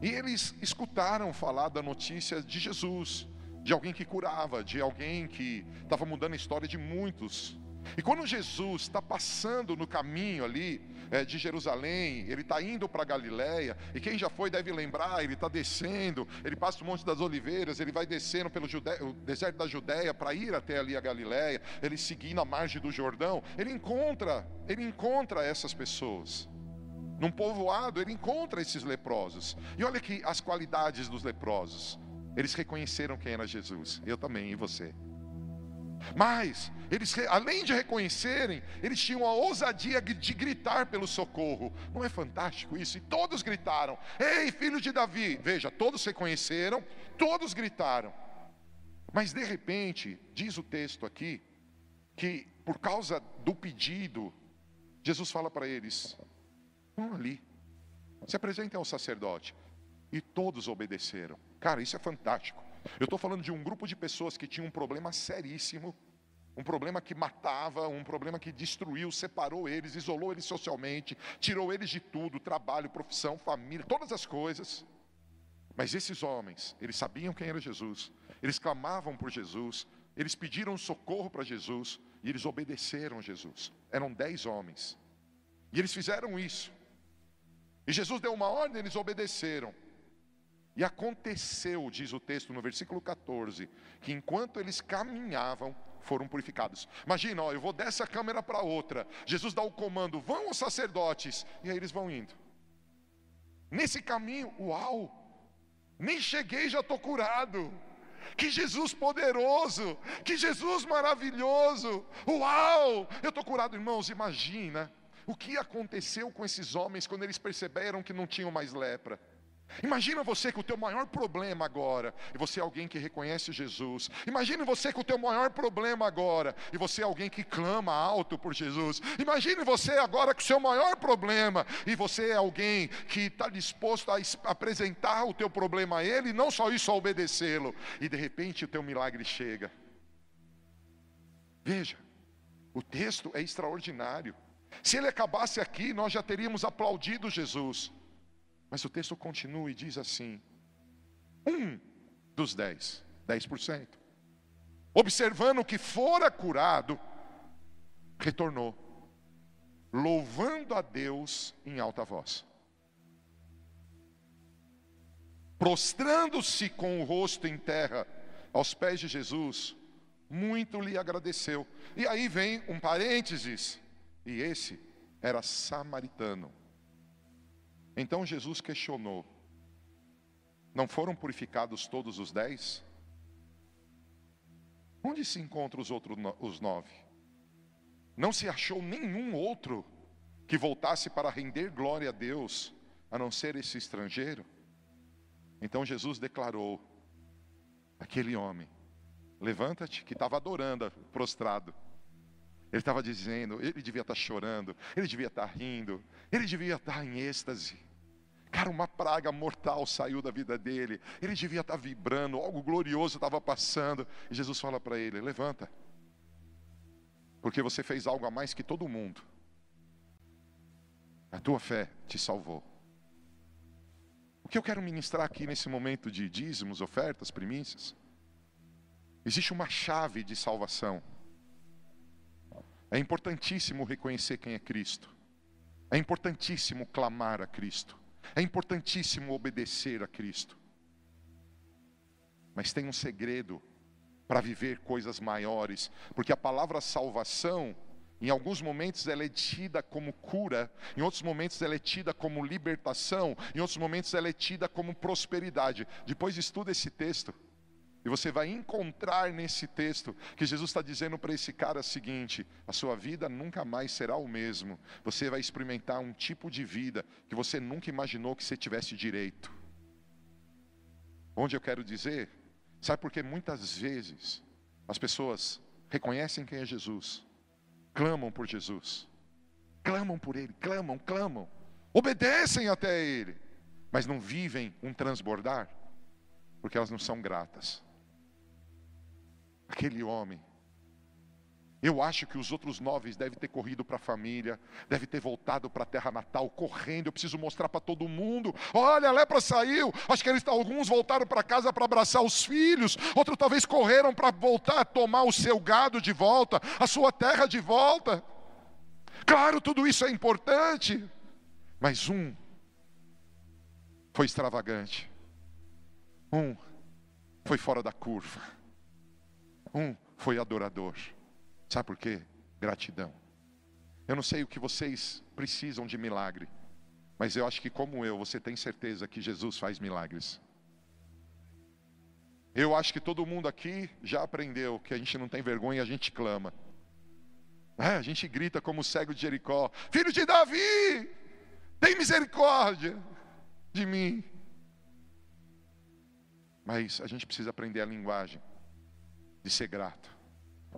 E eles escutaram falar da notícia de Jesus, de alguém que curava, de alguém que estava mudando a história de muitos. E quando Jesus está passando no caminho ali é, de Jerusalém, ele está indo para Galiléia, e quem já foi deve lembrar, ele está descendo, ele passa o Monte das Oliveiras, ele vai descendo pelo deserto da Judéia para ir até ali a Galiléia, ele seguindo a margem do Jordão, ele encontra, ele encontra essas pessoas. Num povoado, ele encontra esses leprosos. E olha aqui as qualidades dos leprosos. Eles reconheceram quem era Jesus. Eu também, e você. Mas, eles, além de reconhecerem, eles tinham a ousadia de gritar pelo socorro. Não é fantástico isso? E todos gritaram: Ei, filho de Davi! Veja, todos reconheceram, todos gritaram. Mas de repente, diz o texto aqui, que por causa do pedido, Jesus fala para eles: Vão ali, se apresentem ao sacerdote. E todos obedeceram. Cara, isso é fantástico. Eu estou falando de um grupo de pessoas que tinha um problema seríssimo, um problema que matava, um problema que destruiu, separou eles, isolou eles socialmente, tirou eles de tudo, trabalho, profissão, família, todas as coisas. Mas esses homens, eles sabiam quem era Jesus, eles clamavam por Jesus, eles pediram socorro para Jesus e eles obedeceram a Jesus. Eram dez homens. E eles fizeram isso. E Jesus deu uma ordem, eles obedeceram. E aconteceu, diz o texto no versículo 14, que enquanto eles caminhavam, foram purificados. Imagina, ó, eu vou dessa câmera para outra. Jesus dá o comando: vão os sacerdotes. E aí eles vão indo. Nesse caminho, uau! Nem cheguei, já estou curado. Que Jesus poderoso, que Jesus maravilhoso. Uau! Eu estou curado, irmãos. Imagina o que aconteceu com esses homens quando eles perceberam que não tinham mais lepra. Imagina você com o teu maior problema agora, e você é alguém que reconhece Jesus. Imagine você com o teu maior problema agora, e você é alguém que clama alto por Jesus. Imagine você agora com o seu maior problema, e você é alguém que está disposto a apresentar o teu problema a Ele, e não só isso, a obedecê-lo. E de repente o teu milagre chega. Veja, o texto é extraordinário. Se ele acabasse aqui, nós já teríamos aplaudido Jesus. Mas o texto continua e diz assim: um dos dez, dez por cento, observando que fora curado, retornou, louvando a Deus em alta voz. Prostrando-se com o rosto em terra aos pés de Jesus, muito lhe agradeceu. E aí vem um parênteses, e esse era samaritano. Então Jesus questionou: Não foram purificados todos os dez? Onde se encontram os outros os nove? Não se achou nenhum outro que voltasse para render glória a Deus, a não ser esse estrangeiro? Então Jesus declarou: aquele homem, levanta-te, que estava adorando, prostrado. Ele estava dizendo, ele devia estar chorando, ele devia estar rindo, ele devia estar em êxtase. Cara, uma praga mortal saiu da vida dele. Ele devia estar vibrando, algo glorioso estava passando. E Jesus fala para ele: Levanta, porque você fez algo a mais que todo mundo. A tua fé te salvou. O que eu quero ministrar aqui nesse momento de dízimos, ofertas, primícias? Existe uma chave de salvação. É importantíssimo reconhecer quem é Cristo. É importantíssimo clamar a Cristo. É importantíssimo obedecer a Cristo. Mas tem um segredo para viver coisas maiores, porque a palavra salvação, em alguns momentos ela é tida como cura, em outros momentos ela é tida como libertação, em outros momentos ela é tida como prosperidade. Depois estuda esse texto. E você vai encontrar nesse texto que Jesus está dizendo para esse cara o seguinte: a sua vida nunca mais será o mesmo. Você vai experimentar um tipo de vida que você nunca imaginou que você tivesse direito. Onde eu quero dizer? Sabe por que muitas vezes as pessoas reconhecem quem é Jesus, clamam por Jesus, clamam por Ele, clamam, clamam, obedecem até Ele, mas não vivem um transbordar, porque elas não são gratas aquele homem. Eu acho que os outros nove devem ter corrido para a família, devem ter voltado para a terra natal, correndo. Eu preciso mostrar para todo mundo: olha, a lepra saiu. Acho que eles, alguns voltaram para casa para abraçar os filhos, outros talvez correram para voltar a tomar o seu gado de volta, a sua terra de volta. Claro, tudo isso é importante, mas um foi extravagante, um foi fora da curva. Um foi adorador. Sabe por quê? Gratidão. Eu não sei o que vocês precisam de milagre, mas eu acho que, como eu, você tem certeza que Jesus faz milagres. Eu acho que todo mundo aqui já aprendeu que a gente não tem vergonha e a gente clama. É, a gente grita como o cego de Jericó: Filho de Davi, tem misericórdia de mim. Mas a gente precisa aprender a linguagem de ser grato.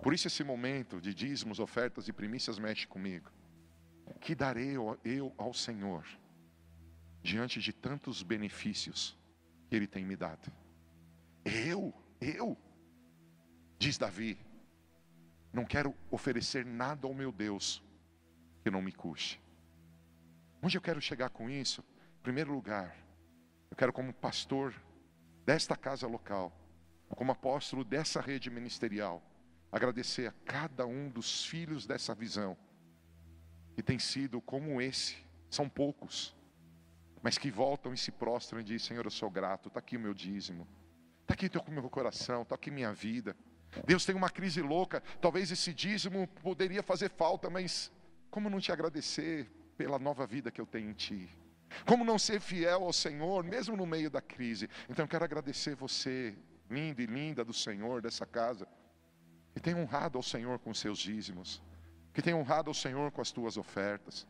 Por isso, esse momento de dízimos, ofertas e primícias mexe comigo. Que darei eu ao Senhor diante de tantos benefícios que Ele tem me dado? Eu, eu, diz Davi, não quero oferecer nada ao meu Deus que não me custe. Onde eu quero chegar com isso? Em primeiro lugar, eu quero, como pastor desta casa local, como apóstolo dessa rede ministerial, agradecer a cada um dos filhos dessa visão, que tem sido como esse, são poucos, mas que voltam e se prostram e dizem: Senhor, eu sou grato, está aqui o meu dízimo, está aqui o meu coração, está aqui minha vida. Deus tem uma crise louca, talvez esse dízimo poderia fazer falta, mas como não te agradecer pela nova vida que eu tenho em Ti? Como não ser fiel ao Senhor, mesmo no meio da crise? Então eu quero agradecer você, linda e linda do Senhor, dessa casa, que tem honrado ao Senhor com seus dízimos, que tem honrado ao Senhor com as tuas ofertas.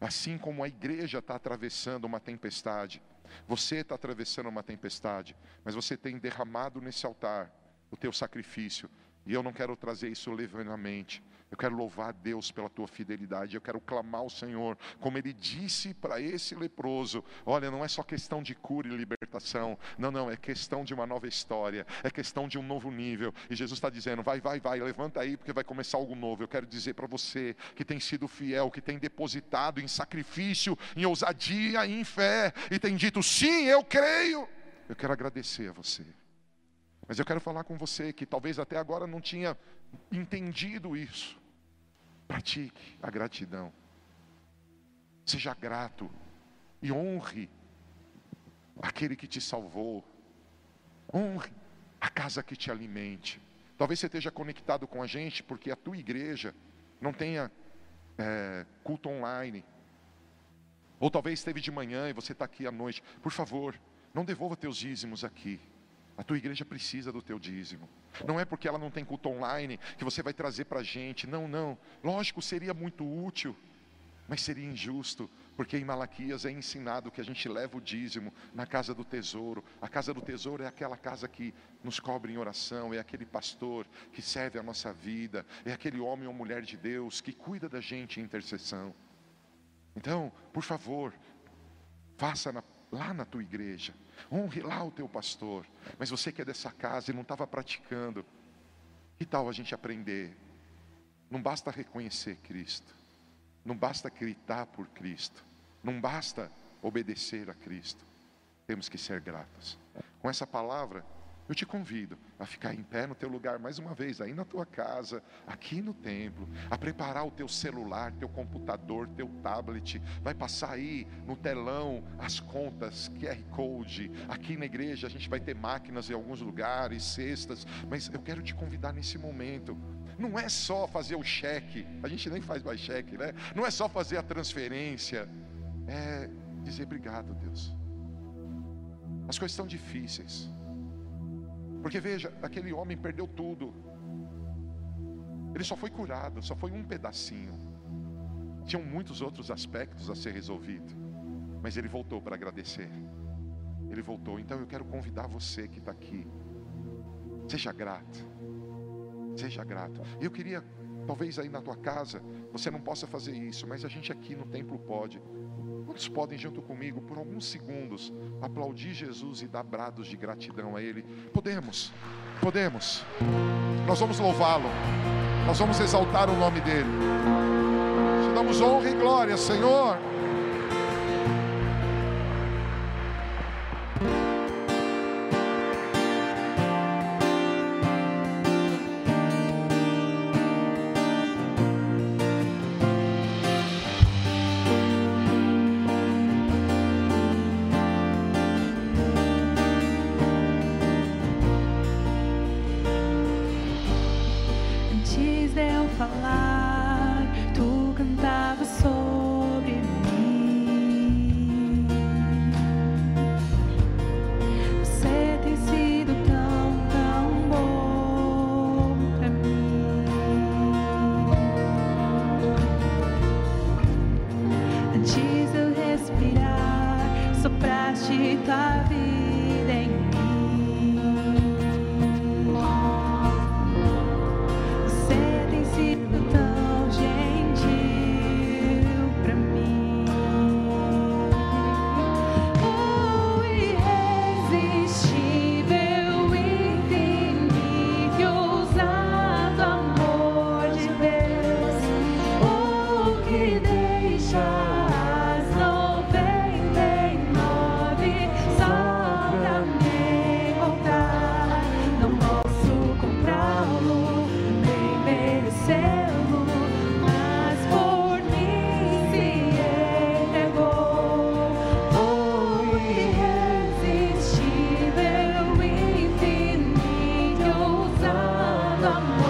Assim como a igreja está atravessando uma tempestade, você está atravessando uma tempestade, mas você tem derramado nesse altar o teu sacrifício. E eu não quero trazer isso levianamente. Eu quero louvar a Deus pela tua fidelidade. Eu quero clamar ao Senhor, como Ele disse para esse leproso: Olha, não é só questão de cura e libertação. Não, não, é questão de uma nova história. É questão de um novo nível. E Jesus está dizendo: Vai, vai, vai, levanta aí, porque vai começar algo novo. Eu quero dizer para você que tem sido fiel, que tem depositado em sacrifício, em ousadia em fé, e tem dito: Sim, eu creio. Eu quero agradecer a você. Mas eu quero falar com você que talvez até agora não tinha entendido isso. Pratique a gratidão. Seja grato e honre aquele que te salvou. Honre a casa que te alimente. Talvez você esteja conectado com a gente porque a tua igreja não tenha é, culto online. Ou talvez esteve de manhã e você está aqui à noite. Por favor, não devolva teus dízimos aqui. A tua igreja precisa do teu dízimo. Não é porque ela não tem culto online que você vai trazer para a gente. Não, não. Lógico, seria muito útil, mas seria injusto, porque em Malaquias é ensinado que a gente leva o dízimo na casa do tesouro. A casa do tesouro é aquela casa que nos cobre em oração, é aquele pastor que serve a nossa vida, é aquele homem ou mulher de Deus que cuida da gente em intercessão. Então, por favor, faça na lá na tua igreja, honre lá o teu pastor. Mas você que é dessa casa e não estava praticando, que tal a gente aprender? Não basta reconhecer Cristo, não basta gritar por Cristo, não basta obedecer a Cristo, temos que ser gratos. Com essa palavra, eu te convido a ficar em pé no teu lugar mais uma vez, aí na tua casa, aqui no templo, a preparar o teu celular, teu computador, teu tablet, vai passar aí no telão as contas, QR Code. Aqui na igreja a gente vai ter máquinas em alguns lugares, cestas, mas eu quero te convidar nesse momento. Não é só fazer o cheque, a gente nem faz mais cheque, né? Não é só fazer a transferência, é dizer obrigado, Deus. As coisas estão difíceis. Porque veja, aquele homem perdeu tudo. Ele só foi curado, só foi um pedacinho. Tinham muitos outros aspectos a ser resolvido. Mas ele voltou para agradecer. Ele voltou. Então eu quero convidar você que está aqui. Seja grato. Seja grato. Eu queria, talvez aí na tua casa, você não possa fazer isso, mas a gente aqui no templo pode. Quantos podem, junto comigo, por alguns segundos, aplaudir Jesus e dar brados de gratidão a Ele? Podemos, podemos. Nós vamos louvá-lo, nós vamos exaltar o nome dEle. Te damos honra e glória, Senhor. come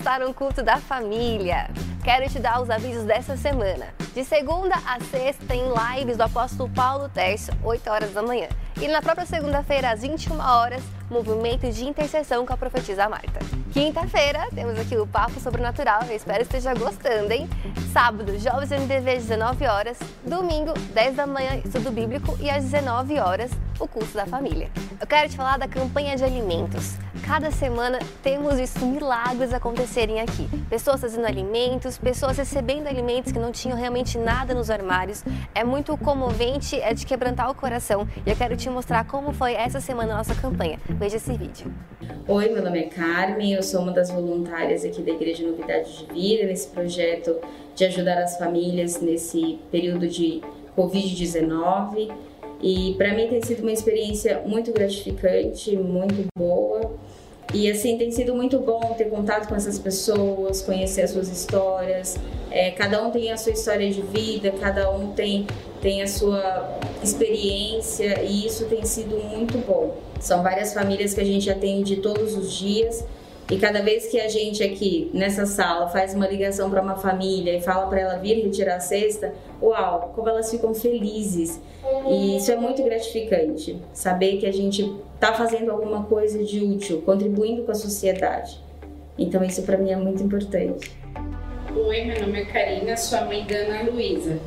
está no culto da família. Quero te dar os avisos dessa semana. De segunda a sexta tem lives do apóstolo Paulo Terço, 8 horas da manhã. E na própria segunda-feira, às 21 horas, movimento de intercessão com a profetisa Marta. Quinta-feira, temos aqui o Papo Sobrenatural, eu espero que esteja gostando, hein? Sábado, Jovens MDV, 19 horas. Domingo, 10 da manhã, estudo bíblico e às 19 horas, o curso da família. Eu quero te falar da campanha de alimentos. Cada semana temos visto milagres acontecerem aqui. Pessoas fazendo alimentos, pessoas recebendo alimentos que não tinham realmente nada nos armários. É muito comovente, é de quebrantar o coração. E eu quero te mostrar como foi essa semana a nossa campanha. Veja esse vídeo. Oi, meu nome é Carmen, eu sou uma das voluntárias aqui da Igreja Novidade de Vida, nesse projeto de ajudar as famílias nesse período de Covid-19. E para mim tem sido uma experiência muito gratificante, muito boa. E assim, tem sido muito bom ter contato com essas pessoas, conhecer as suas histórias. É, cada um tem a sua história de vida, cada um tem, tem a sua experiência e isso tem sido muito bom. São várias famílias que a gente atende todos os dias e cada vez que a gente aqui nessa sala faz uma ligação para uma família e fala para ela vir retirar a cesta, uau, como elas ficam felizes. E isso é muito gratificante, saber que a gente está fazendo alguma coisa de útil, contribuindo com a sociedade. Então isso para mim é muito importante. Oi, meu nome é Karina, sou a mãe da Ana Luísa.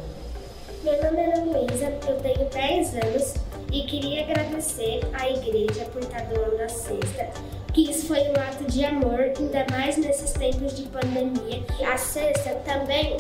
Meu nome é Ana Luísa, eu tenho 10 anos e queria agradecer à igreja por estar doando a cesta, que isso foi um ato de amor, ainda mais nesses tempos de pandemia. A cesta também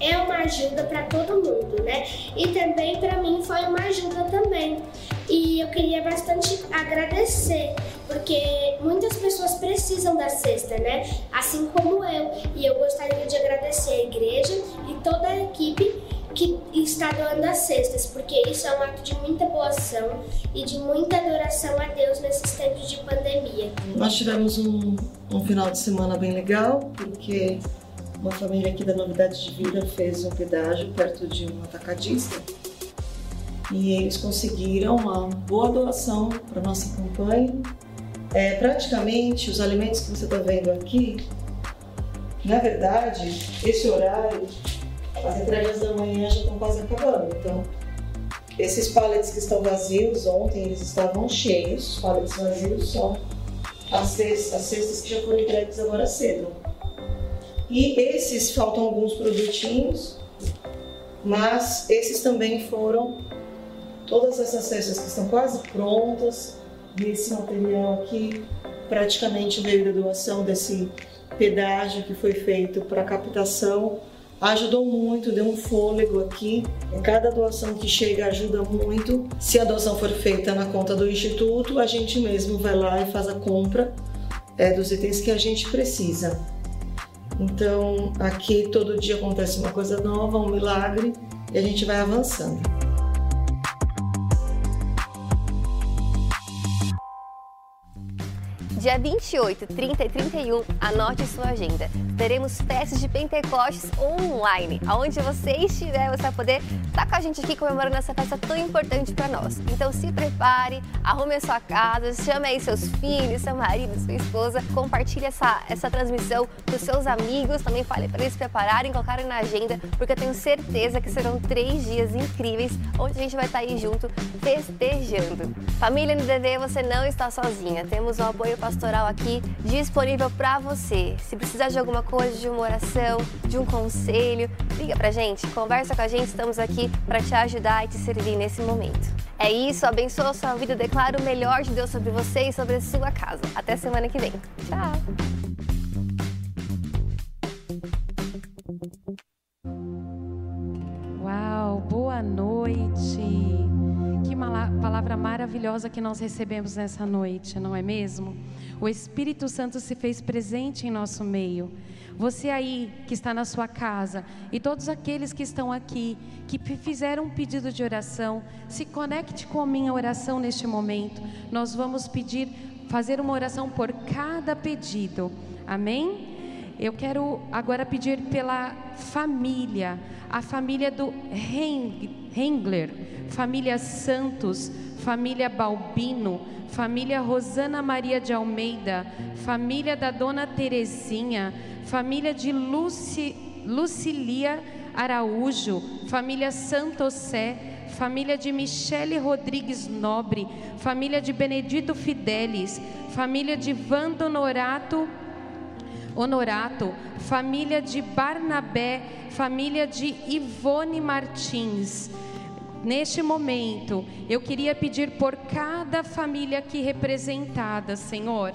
é uma ajuda para todo mundo, né? E também para mim foi uma ajuda também. E eu queria bastante agradecer, porque muitas pessoas precisam da cesta, né? Assim como eu. E eu gostaria de agradecer a igreja e toda a equipe que está doando as cestas, porque isso é um ato de muita boa ação e de muita adoração a Deus nesses tempos de pandemia. Nós tivemos um, um final de semana bem legal, porque uma família aqui da Novidade de Vida fez um pedágio perto de um atacadista e eles conseguiram uma boa doação para nossa campanha. É, praticamente os alimentos que você está vendo aqui, na verdade, esse horário as entregas da manhã já estão quase acabando. Então, esses pallets que estão vazios, ontem eles estavam cheios, pallets vazios só. As cestas, as cestas que já foram entregues agora cedo. E esses faltam alguns produtinhos, mas esses também foram todas essas cestas que estão quase prontas, desse material aqui, praticamente veio da doação desse pedágio que foi feito para captação ajudou muito, deu um fôlego aqui. Cada doação que chega ajuda muito. Se a doação for feita na conta do instituto, a gente mesmo vai lá e faz a compra é, dos itens que a gente precisa. Então, aqui todo dia acontece uma coisa nova, um milagre, e a gente vai avançando. Dia 28, 30 e 31, anote sua agenda. Teremos festas de Pentecostes online. Aonde você estiver, você vai poder estar com a gente aqui comemorando essa festa tão importante para nós. Então se prepare, arrume a sua casa, chame aí seus filhos, seu marido, sua esposa, compartilhe essa, essa transmissão com seus amigos, também fale para eles prepararem, colocarem na agenda, porque eu tenho certeza que serão três dias incríveis, onde a gente vai estar aí junto festejando. Família NDV, você não está sozinha. Temos um apoio pastoral aqui disponível para você. Se precisar de alguma coisa, de uma oração, de um conselho, liga pra gente, conversa com a gente, estamos aqui para te ajudar e te servir nesse momento. É isso, abençoa a sua vida, declara o melhor de Deus sobre você e sobre a sua casa. Até semana que vem. Tchau! Noite. Palavra maravilhosa que nós recebemos nessa noite, não é mesmo? O Espírito Santo se fez presente em nosso meio. Você aí que está na sua casa e todos aqueles que estão aqui, que fi- fizeram um pedido de oração, se conecte com a minha oração neste momento. Nós vamos pedir, fazer uma oração por cada pedido. Amém? Eu quero agora pedir pela família, a família do Hengler, família Santos, família Balbino, família Rosana Maria de Almeida, família da Dona Terezinha, família de Luci, Lucilia Araújo, família Santosé, família de Michele Rodrigues Nobre, família de Benedito Fidelis, família de Vando Honorato, Honorato, família de Barnabé, família de Ivone Martins. Neste momento, eu queria pedir por cada família aqui representada, Senhor.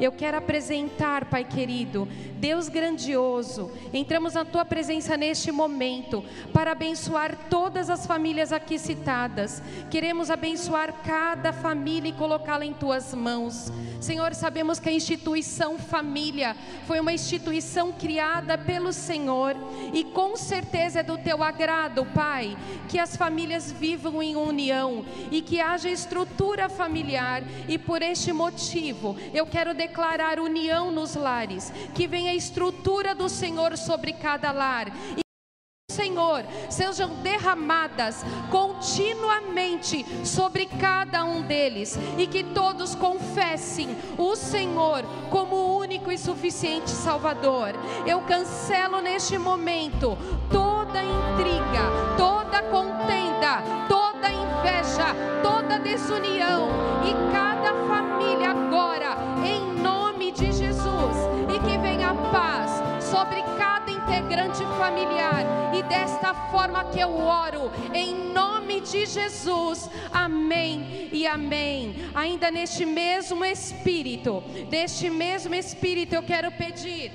Eu quero apresentar, Pai querido, Deus grandioso, entramos na tua presença neste momento para abençoar todas as famílias aqui citadas. Queremos abençoar cada família e colocá-la em tuas mãos. Senhor, sabemos que a instituição família foi uma instituição criada pelo Senhor e com certeza é do teu agrado, Pai, que as famílias vivam em união e que haja estrutura familiar e por este motivo eu quero declarar união nos lares, que venha a estrutura do Senhor sobre cada lar. E Senhor, sejam derramadas continuamente sobre cada um deles e que todos confessem o Senhor como o único e suficiente Salvador. Eu cancelo neste momento toda intriga, toda contenda, toda inveja, toda desunião e cada família sobre cada integrante familiar. E desta forma que eu oro, em nome de Jesus. Amém e amém. Ainda neste mesmo espírito, deste mesmo espírito, eu quero pedir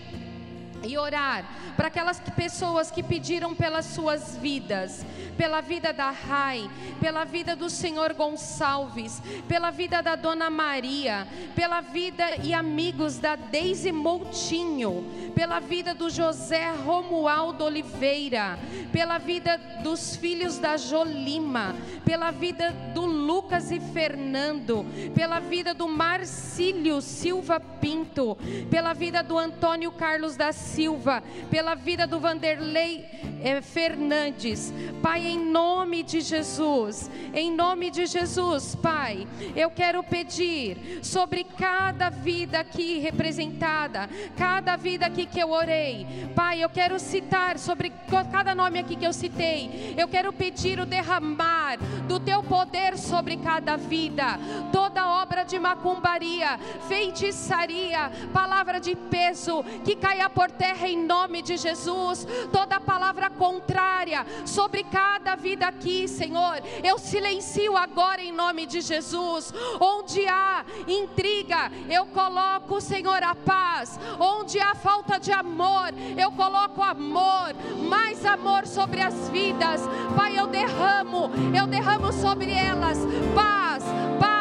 e orar para aquelas pessoas que pediram pelas suas vidas, pela vida da Rai, pela vida do Senhor Gonçalves, pela vida da Dona Maria, pela vida e amigos da Deise Moutinho, pela vida do José Romualdo Oliveira, pela vida dos filhos da Jolima, pela vida do Lucas e Fernando, pela vida do Marcílio Silva Pinto, pela vida do Antônio Carlos da Silva, pela vida do Vanderlei eh, Fernandes. Pai, em nome de Jesus, em nome de Jesus, Pai, eu quero pedir sobre cada vida aqui representada, cada vida aqui que eu orei. Pai, eu quero citar sobre cada nome aqui que eu citei. Eu quero pedir o derramar do teu poder sobre cada vida. Toda obra de macumbaria, feitiçaria, palavra de peso que caia por terra em nome de Jesus. Toda palavra contrária sobre cada vida aqui, Senhor, eu silencio agora em nome de Jesus. Onde há intriga, eu coloco, Senhor, a paz. Onde há falta de amor, eu coloco amor, mais amor sobre as vidas. Pai, eu derramo, eu derramo sobre elas paz, paz,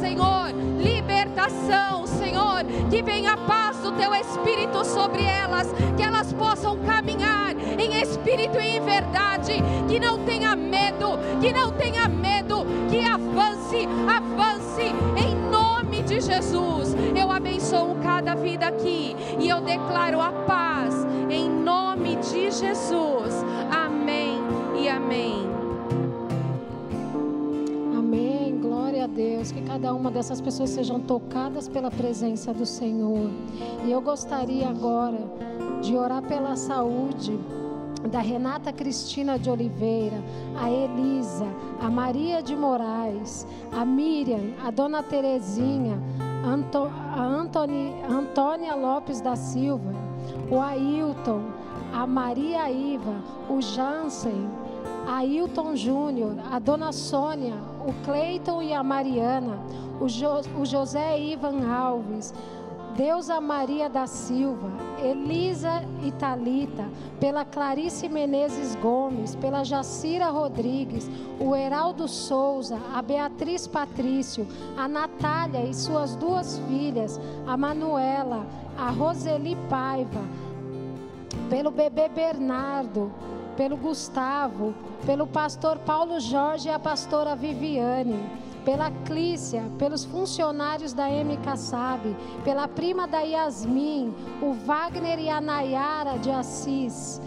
Senhor, libertação, Senhor, que venha a paz do teu espírito sobre elas, que elas possam caminhar em espírito e em verdade, que não tenha medo, que não tenha medo, que avance, avance em nome de Jesus. Eu abençoo cada vida aqui e eu declaro a paz em nome de Jesus. Amém e amém. Amém. Glória a Deus. Que cada uma dessas pessoas sejam tocadas pela presença do Senhor. E eu gostaria agora de orar pela saúde da Renata Cristina de Oliveira, a Elisa, a Maria de Moraes, a Miriam, a Dona Terezinha, a Antoni, Antônia Lopes da Silva, o Ailton, a Maria Iva, o Jansen, Ailton Júnior, a Dona Sônia, o Cleiton e a Mariana, o, jo, o José Ivan Alves, Deusa Maria da Silva, Elisa Italita, pela Clarice Menezes Gomes, pela Jacira Rodrigues, o Heraldo Souza, a Beatriz Patrício, a Natália e suas duas filhas, a Manuela, a Roseli Paiva, pelo bebê Bernardo, pelo Gustavo, pelo pastor Paulo Jorge e a pastora Viviane pela Clícia, pelos funcionários da MK Sabe, pela prima da Yasmin, o Wagner e a Nayara de Assis,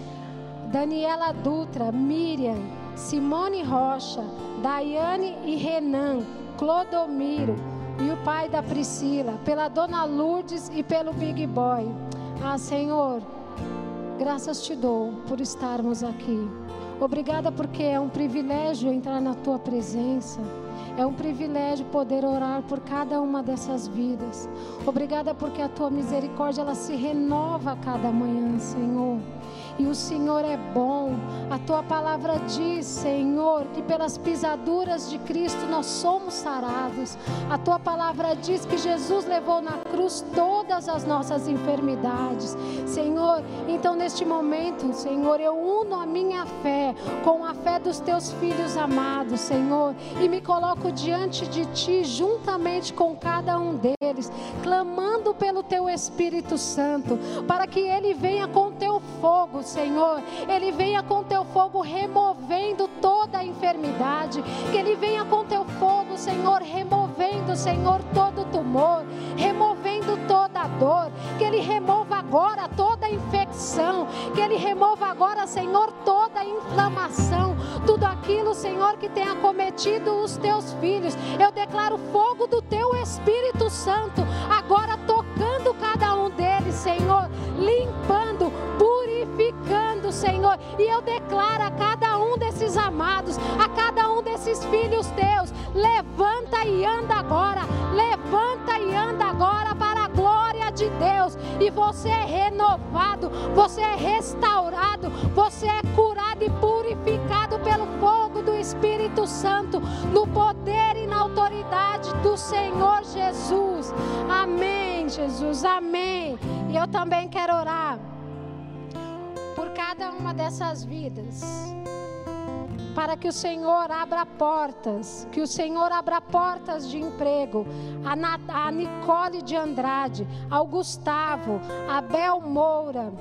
Daniela Dutra, Miriam, Simone Rocha, Daiane e Renan, Clodomiro e o pai da Priscila, pela dona Lourdes e pelo Big Boy. Ah, Senhor, graças te dou por estarmos aqui. Obrigada porque é um privilégio entrar na tua presença. É um privilégio poder orar por cada uma dessas vidas. Obrigada porque a tua misericórdia ela se renova a cada manhã, Senhor e o Senhor é bom. A tua palavra diz, Senhor, que pelas pisaduras de Cristo nós somos sarados. A tua palavra diz que Jesus levou na cruz todas as nossas enfermidades. Senhor, então neste momento, Senhor, eu uno a minha fé com a fé dos teus filhos amados, Senhor, e me coloco diante de ti juntamente com cada um deles, clamando pelo teu Espírito Santo, para que ele venha com teu fogo, Senhor, Ele venha com teu fogo removendo toda a enfermidade, que Ele venha com teu fogo, Senhor, removendo, Senhor, todo tumor, removendo toda dor, que Ele remova agora toda infecção, que Ele remova agora, Senhor, toda inflamação, tudo aquilo, Senhor, que tem acometido os teus filhos. Eu declaro fogo do teu Espírito Santo, agora tocando cada um deles, Senhor, limpando, purificando, Senhor. E eu declaro a cada um desses amados, a cada um desses filhos teus, levanta e anda agora, levanta e anda agora para glória de Deus. E você é renovado, você é restaurado, você é curado e purificado pelo fogo do Espírito Santo, no poder e na autoridade do Senhor Jesus. Amém, Jesus. Amém. E eu também quero orar por cada uma dessas vidas. Para que o Senhor abra portas, que o Senhor abra portas de emprego. A, a Nicole de Andrade, ao Gustavo, a Bel Moura,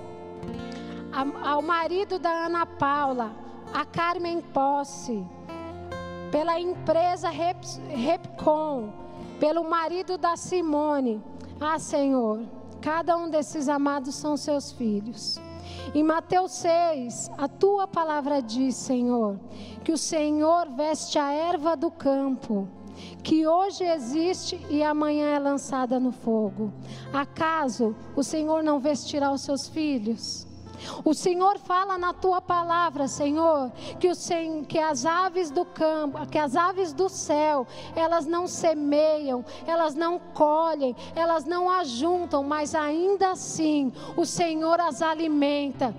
a, ao marido da Ana Paula, a Carmen Posse, pela empresa Rep, Repcom, pelo marido da Simone. Ah, Senhor, cada um desses amados são seus filhos. Em Mateus 6, a tua palavra diz, Senhor, que o Senhor veste a erva do campo, que hoje existe e amanhã é lançada no fogo. Acaso o Senhor não vestirá os seus filhos? O Senhor fala na tua palavra, Senhor, que, o, que as aves do campo, que as aves do céu, elas não semeiam, elas não colhem, elas não ajuntam, mas ainda assim o Senhor as alimenta.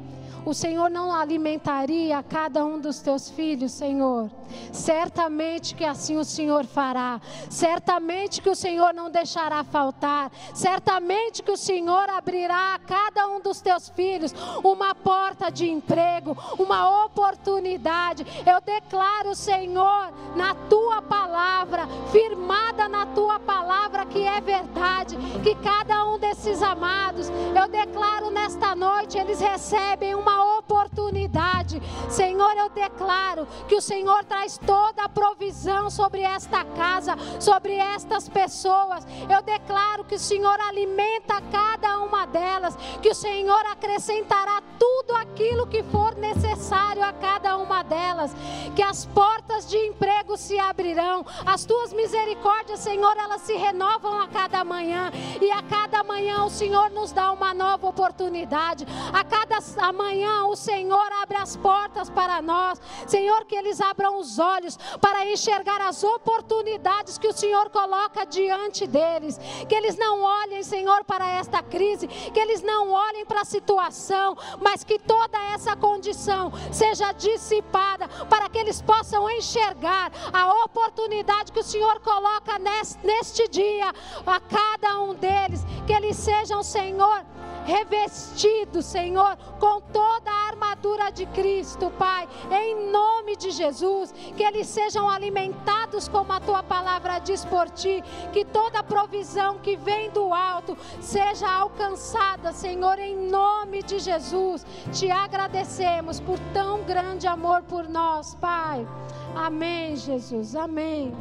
O Senhor não alimentaria cada um dos teus filhos, Senhor. Certamente que assim o Senhor fará. Certamente que o Senhor não deixará faltar. Certamente que o Senhor abrirá a cada um dos teus filhos uma porta de emprego, uma oportunidade. Eu declaro, Senhor, na tua palavra, firmada na tua palavra que é verdade, que cada um desses amados, eu declaro nesta noite, eles recebem uma uma oportunidade. Senhor, eu declaro que o Senhor traz toda a provisão sobre esta casa, sobre estas pessoas. Eu declaro que o Senhor alimenta cada uma delas, que o Senhor acrescentará tudo aquilo que for necessário a cada uma delas, que as portas de emprego se abrirão, as tuas misericórdias, Senhor, elas se renovam a cada manhã, e a cada manhã o Senhor nos dá uma nova oportunidade, a cada manhã manhã o Senhor abre as portas para nós. Senhor, que eles abram os olhos para enxergar as oportunidades que o Senhor coloca diante deles. Que eles não olhem, Senhor, para esta crise, que eles não olhem para a situação, mas que toda essa condição seja dissipada para que eles possam enxergar a oportunidade que o Senhor coloca neste dia a cada um deles. Que eles sejam, Senhor, revestidos, Senhor, com toda a armadura de Cristo, Pai, em nome de Jesus, que eles sejam alimentados como a tua palavra diz por ti, que toda provisão que vem do alto seja alcançada, Senhor, em nome de Jesus. Te agradecemos por tão grande amor por nós, Pai. Amém, Jesus. Amém.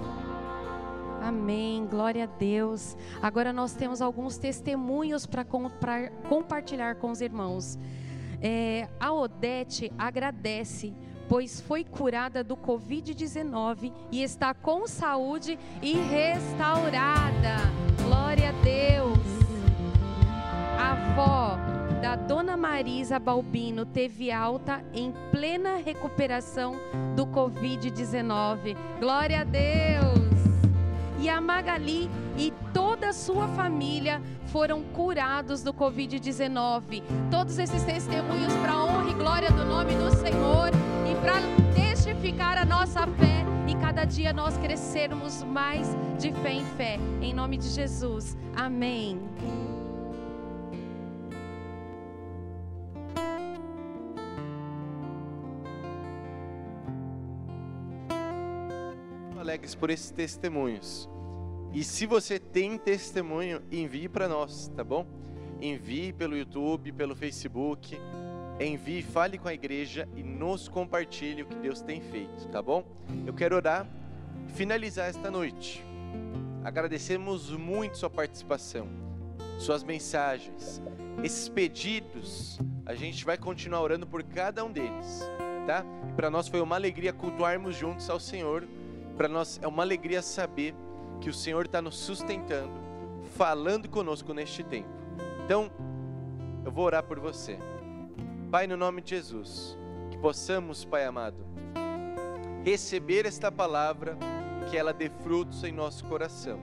Amém, glória a Deus. Agora nós temos alguns testemunhos para compartilhar com os irmãos. É, a Odete agradece, pois foi curada do Covid-19 e está com saúde e restaurada. Glória a Deus. A avó da dona Marisa Balbino teve alta em plena recuperação do Covid-19. Glória a Deus e a Magali e toda a sua família foram curados do Covid-19. Todos esses testemunhos para honra e glória do nome do Senhor e para testificar a nossa fé e cada dia nós crescermos mais de fé em fé. Em nome de Jesus. Amém. Alegres por esses testemunhos. E se você tem testemunho, envie para nós, tá bom? Envie pelo YouTube, pelo Facebook. Envie, fale com a igreja e nos compartilhe o que Deus tem feito, tá bom? Eu quero orar, finalizar esta noite. Agradecemos muito sua participação, suas mensagens, esses pedidos. A gente vai continuar orando por cada um deles, tá? Para nós foi uma alegria cultuarmos juntos ao Senhor para nós é uma alegria saber que o Senhor está nos sustentando, falando conosco neste tempo. Então, eu vou orar por você. Pai, no nome de Jesus, que possamos, Pai amado, receber esta palavra, que ela dê frutos em nosso coração.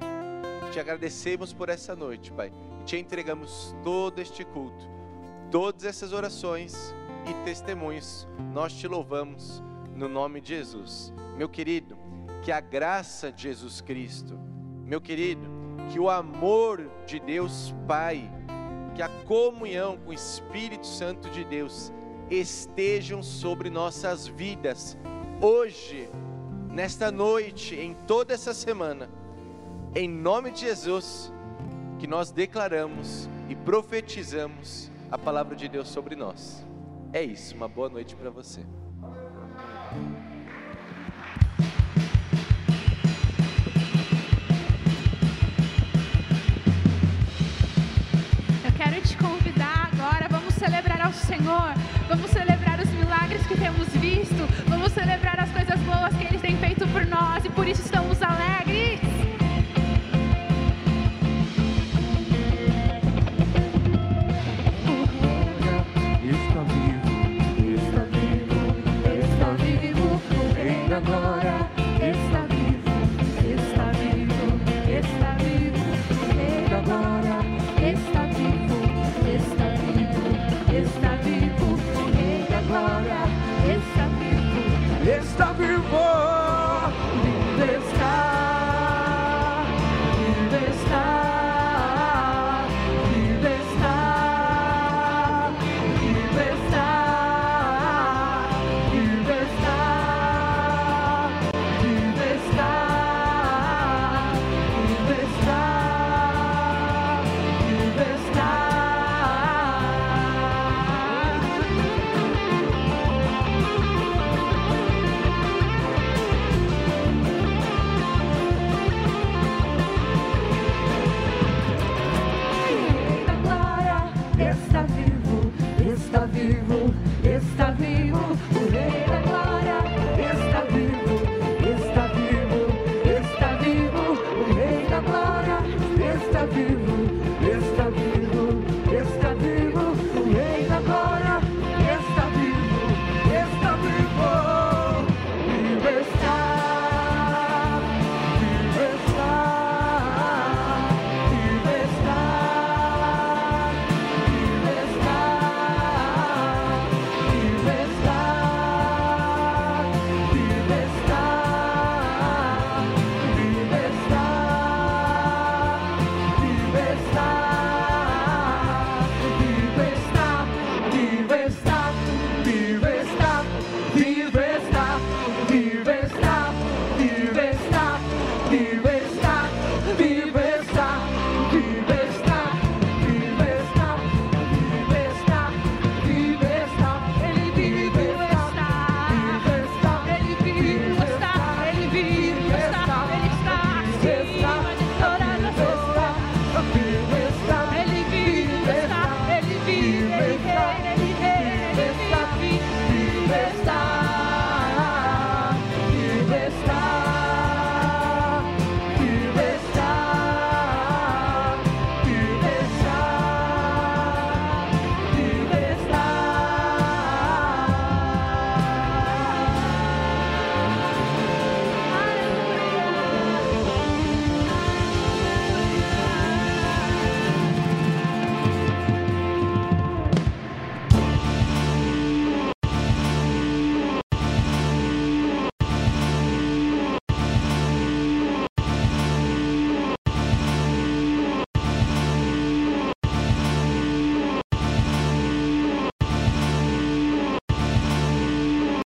Te agradecemos por essa noite, Pai, te entregamos todo este culto, todas essas orações e testemunhos. Nós te louvamos no nome de Jesus. Meu querido, que a graça de Jesus Cristo, meu querido, que o amor de Deus Pai, que a comunhão com o Espírito Santo de Deus estejam sobre nossas vidas, hoje, nesta noite, em toda essa semana, em nome de Jesus, que nós declaramos e profetizamos a palavra de Deus sobre nós. É isso, uma boa noite para você. Senhor, vamos celebrar os milagres que temos visto, vamos celebrar as coisas boas que Ele tem feito por nós e por isso estamos alegres. Está vivo, está vivo, está vivo, ainda agora.